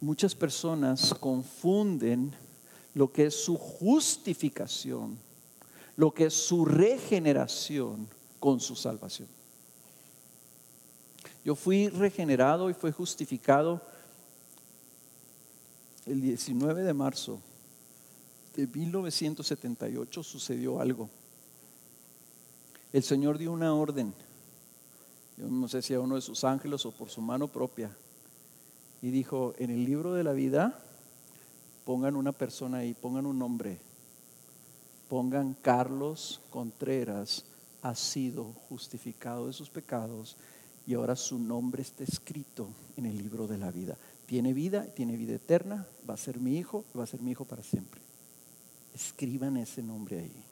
Speaker 2: muchas personas confunden lo que es su justificación, lo que es su regeneración con su salvación. Yo fui regenerado y fui justificado el 19 de marzo de 1978 sucedió algo. El Señor dio una orden, yo no sé si a uno de sus ángeles o por su mano propia, y dijo, en el libro de la vida, pongan una persona ahí, pongan un nombre, pongan Carlos Contreras ha sido justificado de sus pecados y ahora su nombre está escrito en el libro de la vida. Tiene vida, tiene vida eterna, va a ser mi hijo, va a ser mi hijo para siempre. Escriban ese nombre ahí.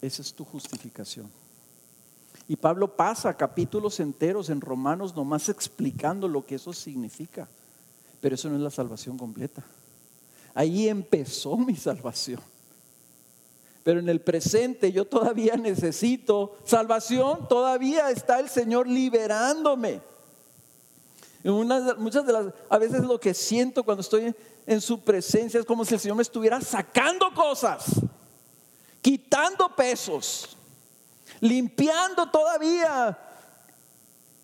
Speaker 2: Esa es tu justificación. Y Pablo pasa capítulos enteros en Romanos nomás explicando lo que eso significa. Pero eso no es la salvación completa. Ahí empezó mi salvación pero en el presente yo todavía necesito salvación, todavía está el Señor liberándome. muchas de las, a veces lo que siento cuando estoy en su presencia es como si el Señor me estuviera sacando cosas, quitando pesos, limpiando todavía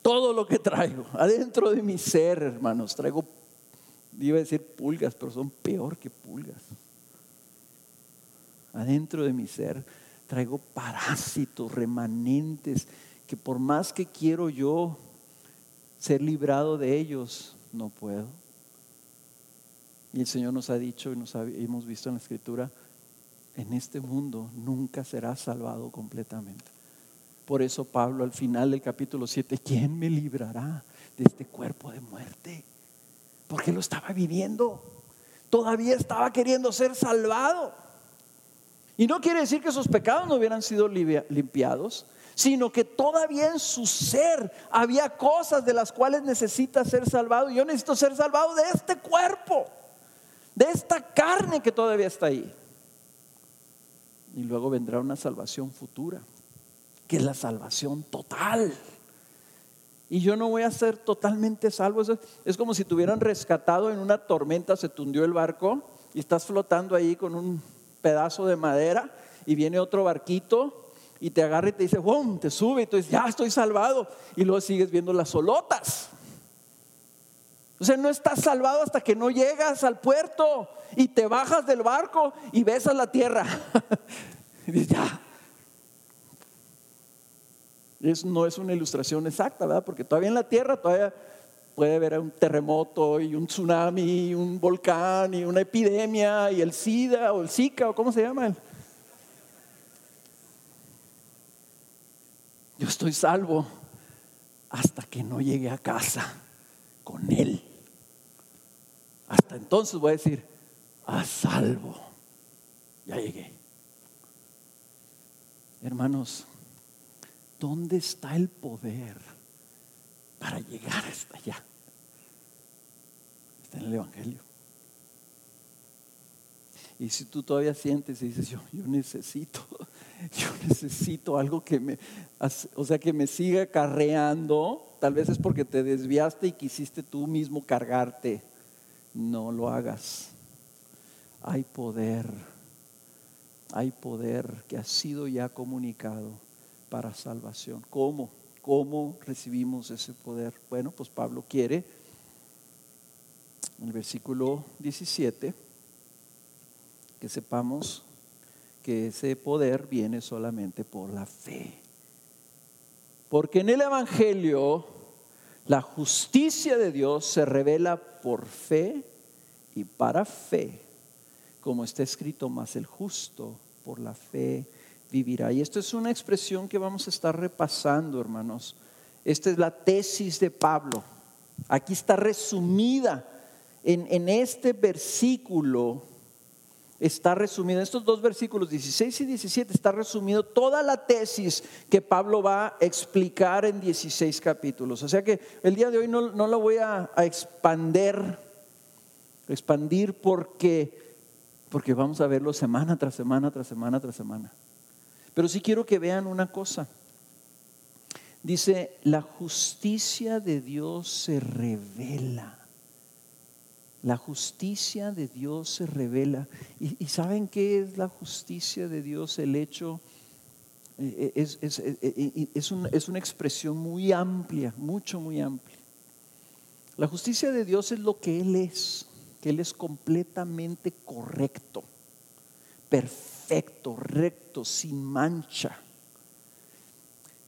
Speaker 2: todo lo que traigo adentro de mi ser, hermanos. Traigo, iba a decir pulgas, pero son peor que pulgas adentro de mi ser traigo parásitos, remanentes, que por más que quiero yo ser librado de ellos, no puedo. Y el Señor nos ha dicho y nos hemos visto en la Escritura, en este mundo nunca será salvado completamente. Por eso Pablo al final del capítulo 7, ¿quién me librará de este cuerpo de muerte? Porque lo estaba viviendo. Todavía estaba queriendo ser salvado. Y no quiere decir que sus pecados no hubieran sido limpiados, sino que todavía en su ser había cosas de las cuales necesita ser salvado. Yo necesito ser salvado de este cuerpo, de esta carne que todavía está ahí. Y luego vendrá una salvación futura, que es la salvación total. Y yo no voy a ser totalmente salvo. Es como si tuvieran rescatado en una tormenta, se tundió el barco y estás flotando ahí con un pedazo de madera y viene otro barquito y te agarra y te dice, ¡bum! Te sube y tú dices, ya estoy salvado. Y luego sigues viendo las solotas. O sea, no estás salvado hasta que no llegas al puerto y te bajas del barco y besas la tierra. y dices, ya. No es una ilustración exacta, ¿verdad? Porque todavía en la tierra todavía puede haber un terremoto y un tsunami y un volcán y una epidemia y el SIDA o el Zika o cómo se llama. Yo estoy salvo hasta que no llegue a casa con Él. Hasta entonces voy a decir, a salvo. Ya llegué. Hermanos, ¿dónde está el poder? para llegar hasta allá. Está en el Evangelio. Y si tú todavía sientes y dices, yo, yo necesito yo necesito algo que me, o sea, que me siga carreando. Tal vez es porque te desviaste y quisiste tú mismo cargarte. No lo hagas. Hay poder, hay poder que ha sido ya comunicado para salvación. ¿Cómo? ¿Cómo recibimos ese poder? Bueno, pues Pablo quiere, en el versículo 17, que sepamos que ese poder viene solamente por la fe. Porque en el Evangelio la justicia de Dios se revela por fe y para fe, como está escrito, más el justo por la fe vivirá. Y esto es una expresión que vamos a estar repasando, hermanos. Esta es la tesis de Pablo. Aquí está resumida en, en este versículo está resumido, en estos dos versículos 16 y 17 está resumido toda la tesis que Pablo va a explicar en 16 capítulos. O sea que el día de hoy no, no lo voy a, a, expander, expandir porque, porque vamos a verlo semana tras semana, tras semana, tras semana. Pero sí quiero que vean una cosa. Dice, la justicia de Dios se revela la justicia de Dios se revela. ¿Y, saben qué es la justicia de Dios? El hecho eh, es, es, eh, eh, es, es una expresión muy amplia, mucho, muy amplia. La justicia de Dios es lo que Él es, que Él es completamente correcto, perfecto, recto, sin mancha.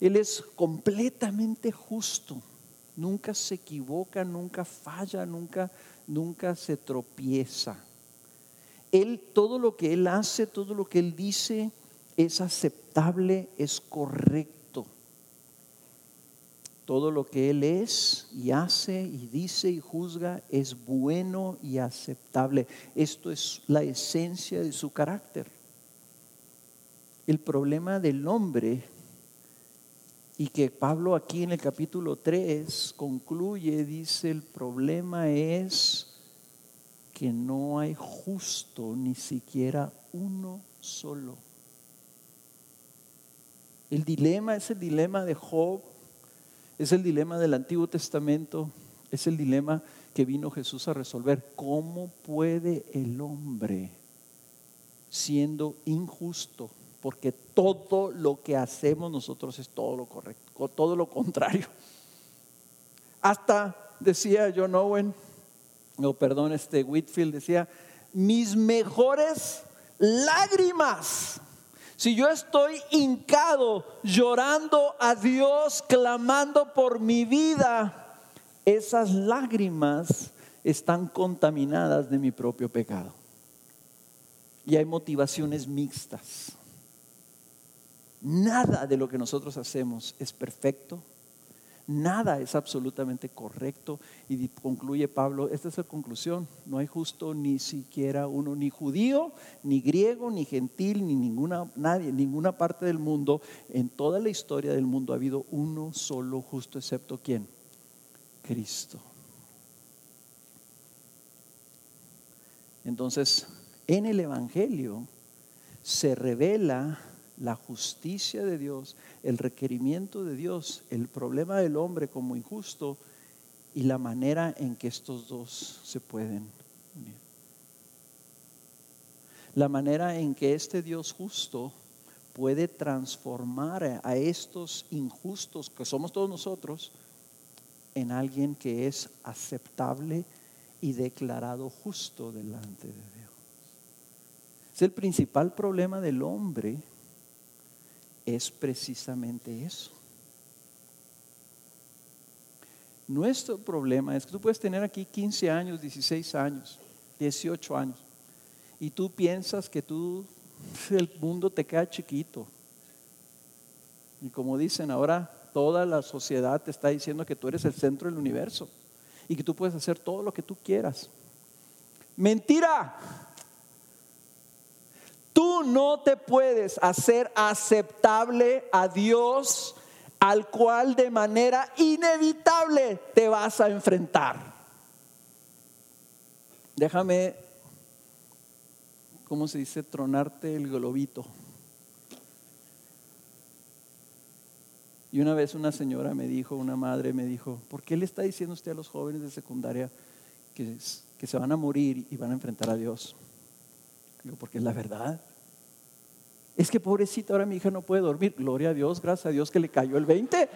Speaker 2: Él es completamente justo, nunca se equivoca, nunca falla, nunca nunca se tropieza. Él, todo lo que Él hace, todo lo que Él dice es aceptable, es correcto. Todo lo que Él es y hace y dice y juzga es bueno y aceptable. Esto es la esencia de su carácter. El problema del hombre y que Pablo aquí en el capítulo 3 concluye, dice, el problema es que no hay justo ni siquiera uno solo. El dilema es el dilema de Job, es el dilema del Antiguo Testamento, es el dilema que vino Jesús a resolver. ¿Cómo puede el hombre, siendo injusto, porque todo lo que hacemos nosotros es todo lo correcto, todo lo contrario. Hasta decía John Owen, o perdón, este Whitfield decía, mis mejores lágrimas. Si yo estoy hincado llorando a Dios, clamando por mi vida, esas lágrimas están contaminadas de mi propio pecado. Y hay motivaciones mixtas. Nada de lo que nosotros hacemos es perfecto. Nada es absolutamente correcto. Y concluye Pablo, esta es la conclusión, no hay justo ni siquiera uno, ni judío, ni griego, ni gentil, ni ninguna, nadie, ninguna parte del mundo, en toda la historia del mundo ha habido uno solo justo, excepto quién? Cristo. Entonces, en el Evangelio se revela la justicia de Dios, el requerimiento de Dios, el problema del hombre como injusto y la manera en que estos dos se pueden unir. La manera en que este Dios justo puede transformar a estos injustos que somos todos nosotros en alguien que es aceptable y declarado justo delante de Dios. Es el principal problema del hombre es precisamente eso. Nuestro problema es que tú puedes tener aquí 15 años, 16 años, 18 años, y tú piensas que tú, el mundo te queda chiquito. Y como dicen ahora, toda la sociedad te está diciendo que tú eres el centro del universo y que tú puedes hacer todo lo que tú quieras. Mentira. Tú no te puedes hacer aceptable a Dios al cual de manera inevitable te vas a enfrentar. Déjame, ¿cómo se dice? Tronarte el globito. Y una vez una señora me dijo, una madre me dijo, ¿por qué le está diciendo usted a los jóvenes de secundaria que, que se van a morir y van a enfrentar a Dios? Digo, porque es la verdad. Es que pobrecita, ahora mi hija no puede dormir. Gloria a Dios, gracias a Dios que le cayó el 20.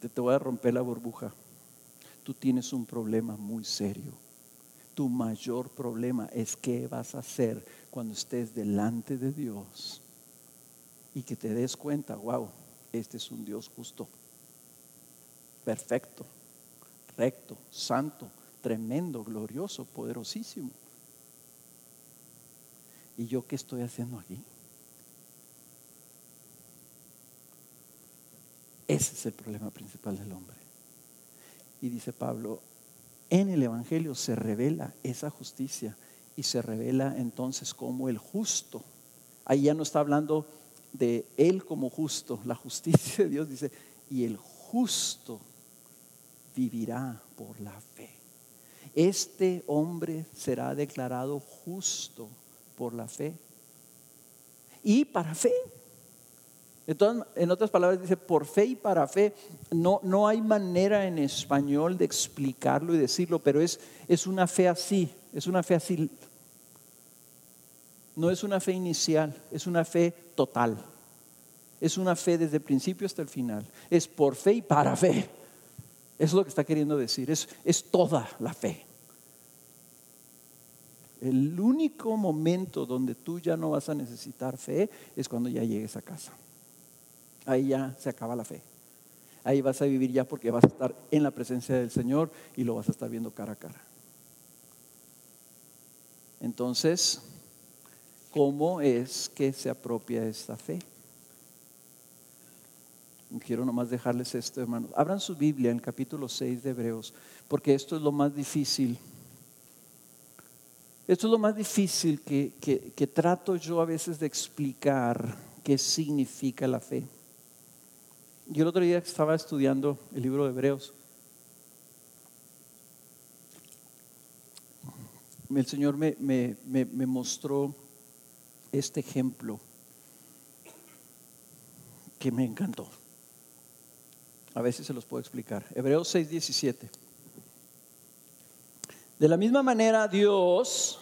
Speaker 2: Te, te voy a romper la burbuja. Tú tienes un problema muy serio. Tu mayor problema es qué vas a hacer cuando estés delante de Dios y que te des cuenta, wow, este es un Dios justo, perfecto, recto, santo, tremendo, glorioso, poderosísimo. ¿Y yo qué estoy haciendo aquí? Ese es el problema principal del hombre. Y dice Pablo, en el Evangelio se revela esa justicia y se revela entonces como el justo. Ahí ya no está hablando de él como justo, la justicia de Dios dice, y el justo vivirá por la fe. Este hombre será declarado justo por la fe. Y para fe. Entonces, en otras palabras dice, por fe y para fe, no, no hay manera en español de explicarlo y decirlo, pero es, es una fe así, es una fe así. No es una fe inicial, es una fe total. Es una fe desde el principio hasta el final. Es por fe y para fe. Es lo que está queriendo decir. Es, es toda la fe. El único momento donde tú ya no vas a necesitar fe es cuando ya llegues a casa. Ahí ya se acaba la fe. Ahí vas a vivir ya porque vas a estar en la presencia del Señor y lo vas a estar viendo cara a cara. Entonces, ¿cómo es que se apropia esta fe? Quiero nomás dejarles esto, hermanos. Abran su Biblia en el capítulo 6 de Hebreos, porque esto es lo más difícil. Esto es lo más difícil que, trato yo a veces de explicar qué significa la fe. Yo el otro día estaba estudiando el libro de Hebreos. El Señor me, mostró este ejemplo que me encantó. A veces se los puedo explicar. Hebreos 6:17. De la misma manera, Dios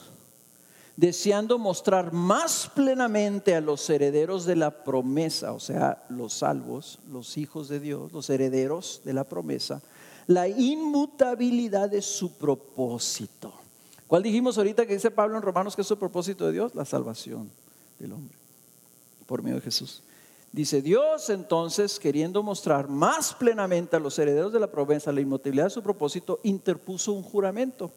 Speaker 2: deseando mostrar más plenamente a los herederos de la promesa, o sea, los salvos, los hijos de Dios, los herederos de la promesa, la inmutabilidad de su propósito. ¿Cuál dijimos ahorita que dice Pablo en Romanos que es su propósito de Dios? La salvación del hombre por medio de Jesús. Dice Dios entonces, queriendo mostrar más plenamente a los herederos de la promesa la inmutabilidad de su propósito, interpuso un juramento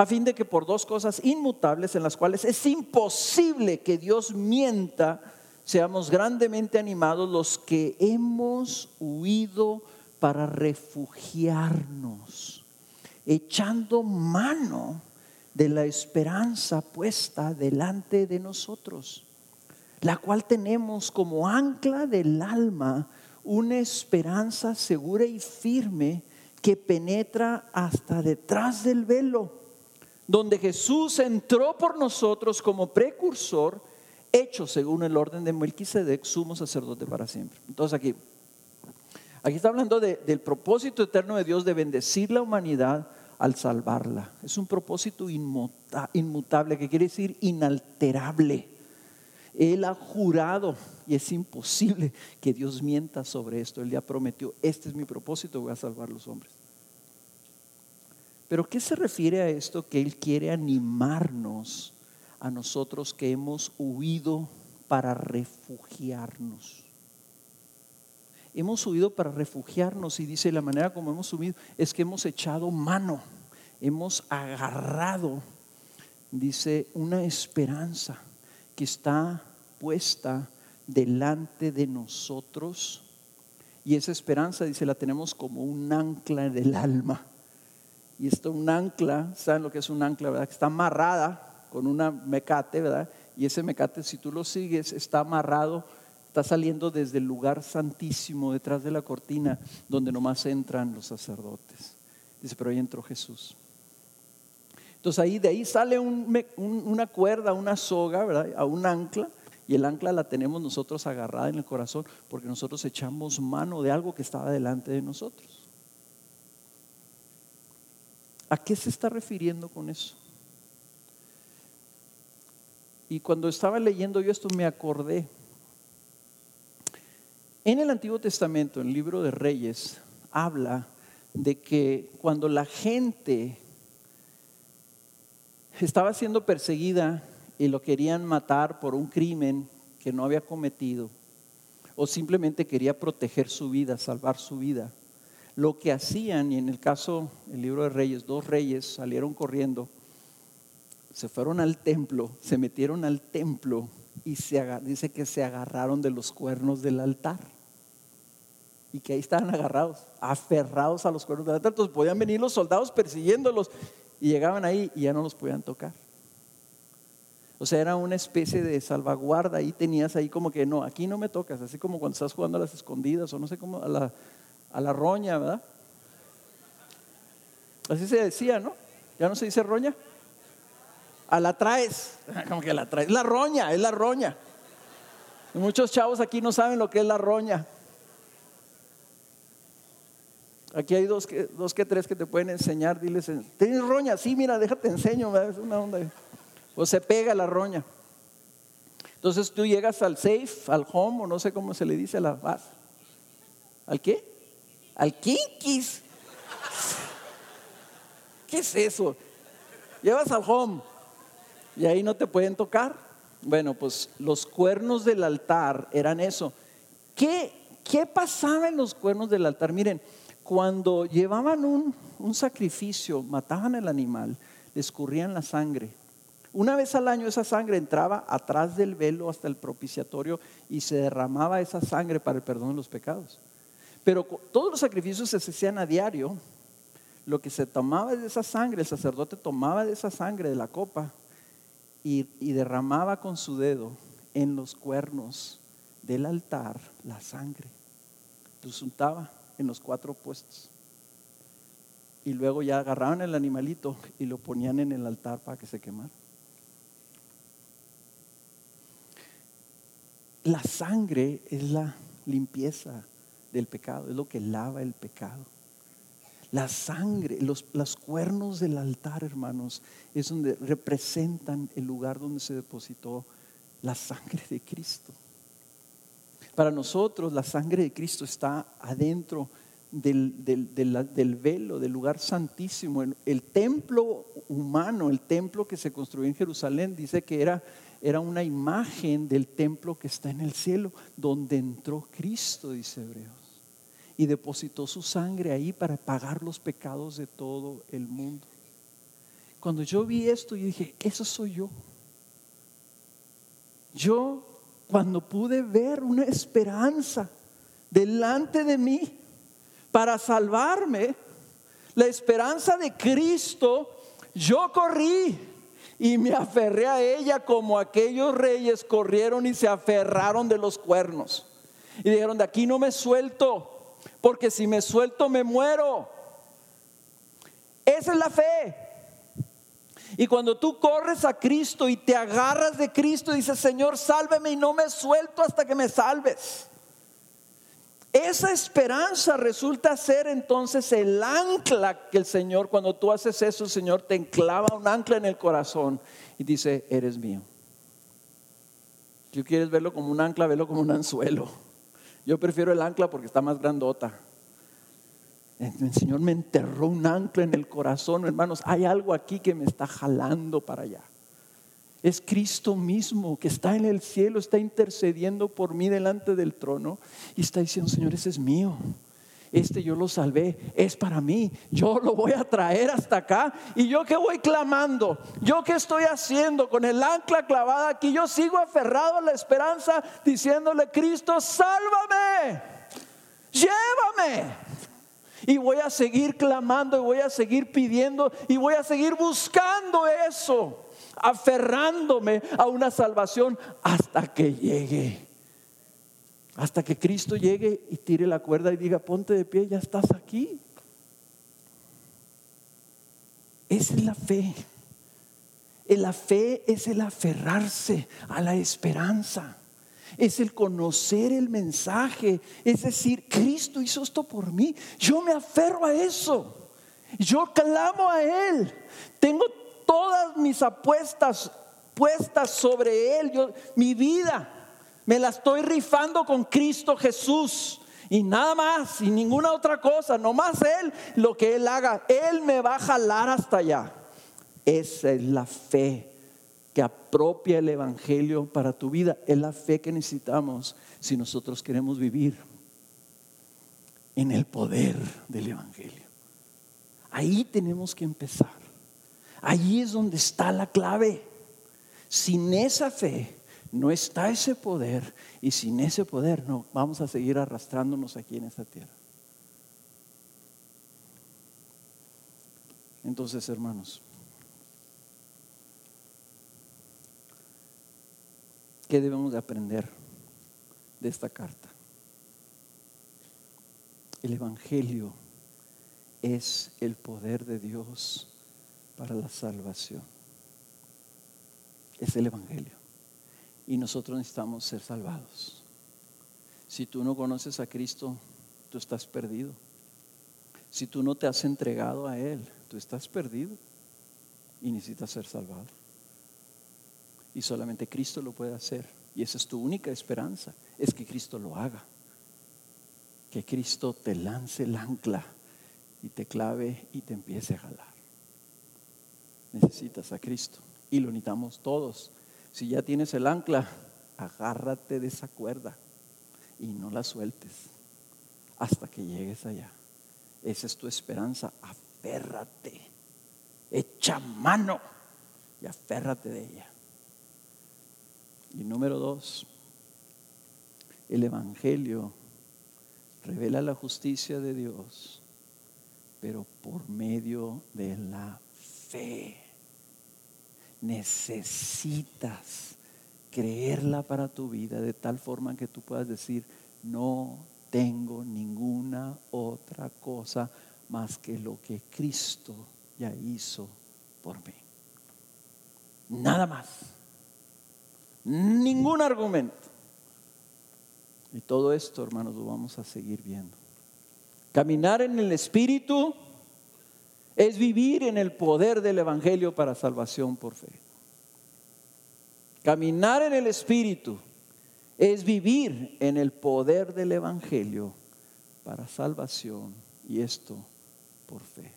Speaker 2: a fin de que por dos cosas inmutables en las cuales es imposible que Dios mienta, seamos grandemente animados los que hemos huido para refugiarnos, echando mano de la esperanza puesta delante de nosotros, la cual tenemos como ancla del alma una esperanza segura y firme que penetra hasta detrás del velo donde Jesús entró por nosotros como precursor, hecho según el orden de Melquisedec, sumo sacerdote para siempre. Entonces aquí, aquí está hablando del propósito eterno de Dios de bendecir la humanidad al salvarla. Es un propósito inmutable, que quiere decir inalterable. Él ha jurado y es imposible que Dios mienta sobre esto. Él ya prometió, este es mi propósito, voy a salvar a los hombres. Pero ¿qué se refiere a esto que Él quiere animarnos a nosotros que hemos huido para refugiarnos? Hemos huido para refugiarnos y dice la manera como hemos huido es que hemos echado mano, hemos agarrado, dice, una esperanza que está puesta delante de nosotros y esa esperanza, dice, la tenemos como un ancla del alma y está un ancla, ¿saben lo que es un ancla, verdad? Que está amarrada con una mecate, ¿verdad? Y ese mecate, si tú lo sigues, está amarrado, está saliendo desde el lugar santísimo, detrás de la cortina, donde nomás entran los sacerdotes. Dice, pero ahí entró Jesús. Entonces ahí de ahí sale una cuerda, una soga, ¿verdad? A un ancla. Y el ancla la tenemos nosotros agarrada en el corazón porque nosotros echamos mano de algo que estaba delante de nosotros. ¿A qué se está refiriendo con eso? Y cuando estaba leyendo yo esto me acordé. En el Antiguo Testamento, en el libro de Reyes, habla de que cuando la gente estaba siendo perseguida y lo querían matar por un crimen que no había cometido, o simplemente quería proteger su vida, salvar su vida, lo que hacían, y en el caso del libro de Reyes, dos reyes salieron corriendo, se fueron al templo, se metieron al templo y se, dice que se agarraron de los cuernos del altar. Y que ahí estaban agarrados, aferrados a los cuernos del altar. Entonces podían venir los soldados persiguiéndolos y llegaban ahí y ya no los podían tocar. O sea, era una especie de salvaguarda. Ahí tenías ahí como que no, aquí no me tocas. Así como cuando estás jugando a las escondidas o no sé cómo, a la, a la roña, ¿verdad? Así se decía, ¿no? ¿Ya no se dice roña? A la traes. Como que la traes. La roña, es la roña. muchos chavos aquí no saben lo que es la roña. Aquí hay dos que, dos que tres que te pueden enseñar. Diles, ¿tienes roña? Sí, mira, déjate enseño. Es una onda. O se pega la roña. Entonces tú llegas al safe, al home, o no sé cómo se le dice a la base. ¿Al qué? Al kinkis. ¿Qué es eso? Llevas al home y ahí no te pueden tocar. Bueno, pues los cuernos del altar eran eso. ¿Qué, qué pasaba en los cuernos del altar? Miren, cuando llevaban un, sacrificio, mataban el animal, le escurrían la sangre. Una vez al año esa sangre entraba atrás del velo hasta el propiciatorio y se derramaba esa sangre para el perdón de los pecados. Pero todos los sacrificios se hacían a diario. Lo que se tomaba de esa sangre, el sacerdote tomaba de esa sangre de la copa y, derramaba con su dedo en los cuernos del altar la sangre. Los en los cuatro puestos. Y luego ya agarraban el animalito y lo ponían en el altar para que se quemara. La sangre es la limpieza del pecado, es lo que lava el pecado. La sangre, los, los cuernos del altar, hermanos, es donde representan el lugar donde se depositó la sangre de Cristo. Para nosotros la sangre de Cristo está adentro del, velo, del lugar santísimo. El templo humano, el templo que se construyó en Jerusalén, dice que era, era una imagen del templo que está en el cielo, donde entró Cristo, dice Hebreos. Y depositó su sangre ahí para pagar los pecados de todo el mundo. Cuando yo vi esto, yo dije, eso soy yo. Yo cuando pude ver una esperanza delante de mí para salvarme, la esperanza de Cristo, yo corrí y me aferré a ella como aquellos reyes corrieron y se aferraron de los cuernos. Y dijeron, de aquí no me suelto, porque si me suelto me muero. Esa es la fe. Y cuando tú corres a Cristo y te agarras de Cristo y dices, Señor, sálveme y no me suelto hasta que me salves. Esa esperanza resulta ser entonces el ancla que el Señor, cuando tú haces eso, el Señor te enclava un ancla en el corazón y dice, eres mío. Si quieres verlo como un ancla, verlo como un anzuelo. Yo prefiero el ancla porque está más grandota. El Señor me enterró un ancla en el corazón, hermanos. Hay algo aquí que me está jalando para allá. Es Cristo mismo que está en el cielo, está intercediendo por mí delante del trono y está diciendo, Señor, ese es mío. Este yo lo salvé, es para mí. Yo lo voy a traer hasta acá. Y yo que voy clamando, yo que estoy haciendo con el ancla clavada aquí, yo sigo aferrado a la esperanza diciéndole, Cristo, sálvame, llévame. Y voy a seguir clamando y voy a seguir pidiendo y voy a seguir buscando eso, aferrándome a una salvación hasta que llegue. Hasta que Cristo llegue y tire la cuerda y diga, ponte de pie, ya estás aquí. Esa es la fe. La fe es el aferrarse a la esperanza. Es el conocer el mensaje. Es decir, Cristo hizo esto por mí. Yo me aferro a eso. Yo clamo a Él. Tengo todas mis apuestas puestas sobre Él. Yo, mi vida me la estoy rifando con Cristo Jesús. Y nada más, y ninguna otra cosa, nomás Él, lo que Él haga, Él me va a jalar hasta allá. Esa es la fe que apropia el Evangelio para tu vida. Es la fe que necesitamos si nosotros queremos vivir en el poder del Evangelio. Ahí tenemos que empezar. Ahí es donde está la clave. Sin esa fe no está ese poder y sin ese poder no vamos a seguir arrastrándonos aquí en esta tierra. Entonces, hermanos, ¿qué debemos de aprender de esta carta? El Evangelio es el poder de Dios para la salvación. Es el Evangelio. Y nosotros necesitamos ser salvados. Si tú no conoces a Cristo, tú estás perdido. Si tú no te has entregado a Él, tú estás perdido y necesitas ser salvado. Y solamente Cristo lo puede hacer. Y esa es tu única esperanza, es que Cristo lo haga. Que Cristo te lance el ancla y te clave y te empiece a jalar. Necesitas a Cristo y lo necesitamos todos. Si ya tienes el ancla, agárrate de esa cuerda y no la sueltes hasta que llegues allá. Esa es tu esperanza. Aférrate, echa mano y aférrate de ella. Y número dos, el Evangelio revela la justicia de Dios pero por medio de la fe. Necesitas creerla para tu vida de tal forma que tú puedas decir, no tengo ninguna otra cosa más que lo que Cristo ya hizo por mí. Nada más. Ningún argumento. Y todo esto, hermanos, lo vamos a seguir viendo. Caminar en el Espíritu es vivir en el poder del Evangelio para salvación por fe. Caminar en el Espíritu es vivir en el poder del Evangelio para salvación y esto por fe.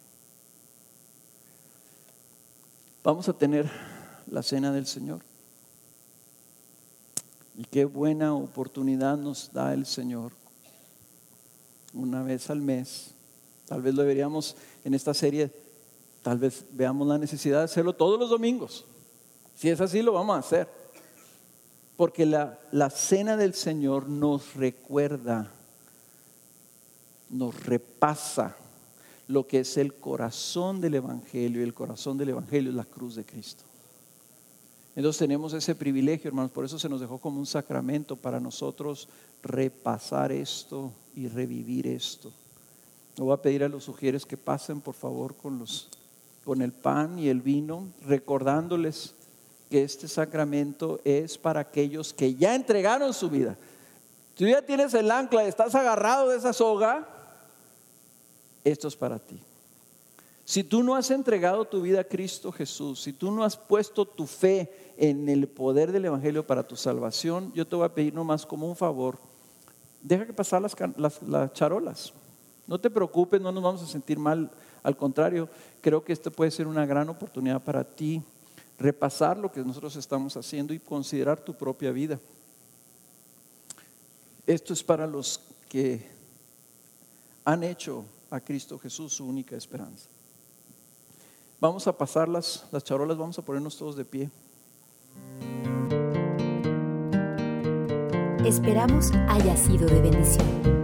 Speaker 2: Vamos a tener la cena del Señor. Y qué buena oportunidad nos da el Señor una vez al mes. Tal vez lo deberíamos en esta serie, tal vez veamos la necesidad de hacerlo todos los domingos. Si es así, lo vamos a hacer. Porque la, la cena del Señor nos recuerda, nos repasa lo que es el corazón del Evangelio. Y el corazón del Evangelio es la cruz de Cristo. Entonces tenemos ese privilegio, hermanos, por eso se nos dejó como un sacramento para nosotros repasar esto y revivir esto. Le voy a pedir a los sugieres que pasen por favor con, los, con el pan y el vino, recordándoles que este sacramento es para aquellos que ya entregaron su vida. Tú ya tienes el ancla, estás agarrado de esa soga, esto es para ti. Si tú no has entregado tu vida a Cristo Jesús, si tú no has puesto tu fe en el poder del Evangelio para tu salvación, yo te voy a pedir nomás como un favor deja que pasar las, las, charolas. No te preocupes, no nos vamos a sentir mal. Al contrario, creo que esto puede ser una gran oportunidad para ti repasar lo que nosotros estamos haciendo y considerar tu propia vida. Esto es para los que han hecho a Cristo Jesús su única esperanza. Vamos a pasar las, las charolas, vamos a ponernos todos de pie.
Speaker 1: Esperamos haya sido de bendición.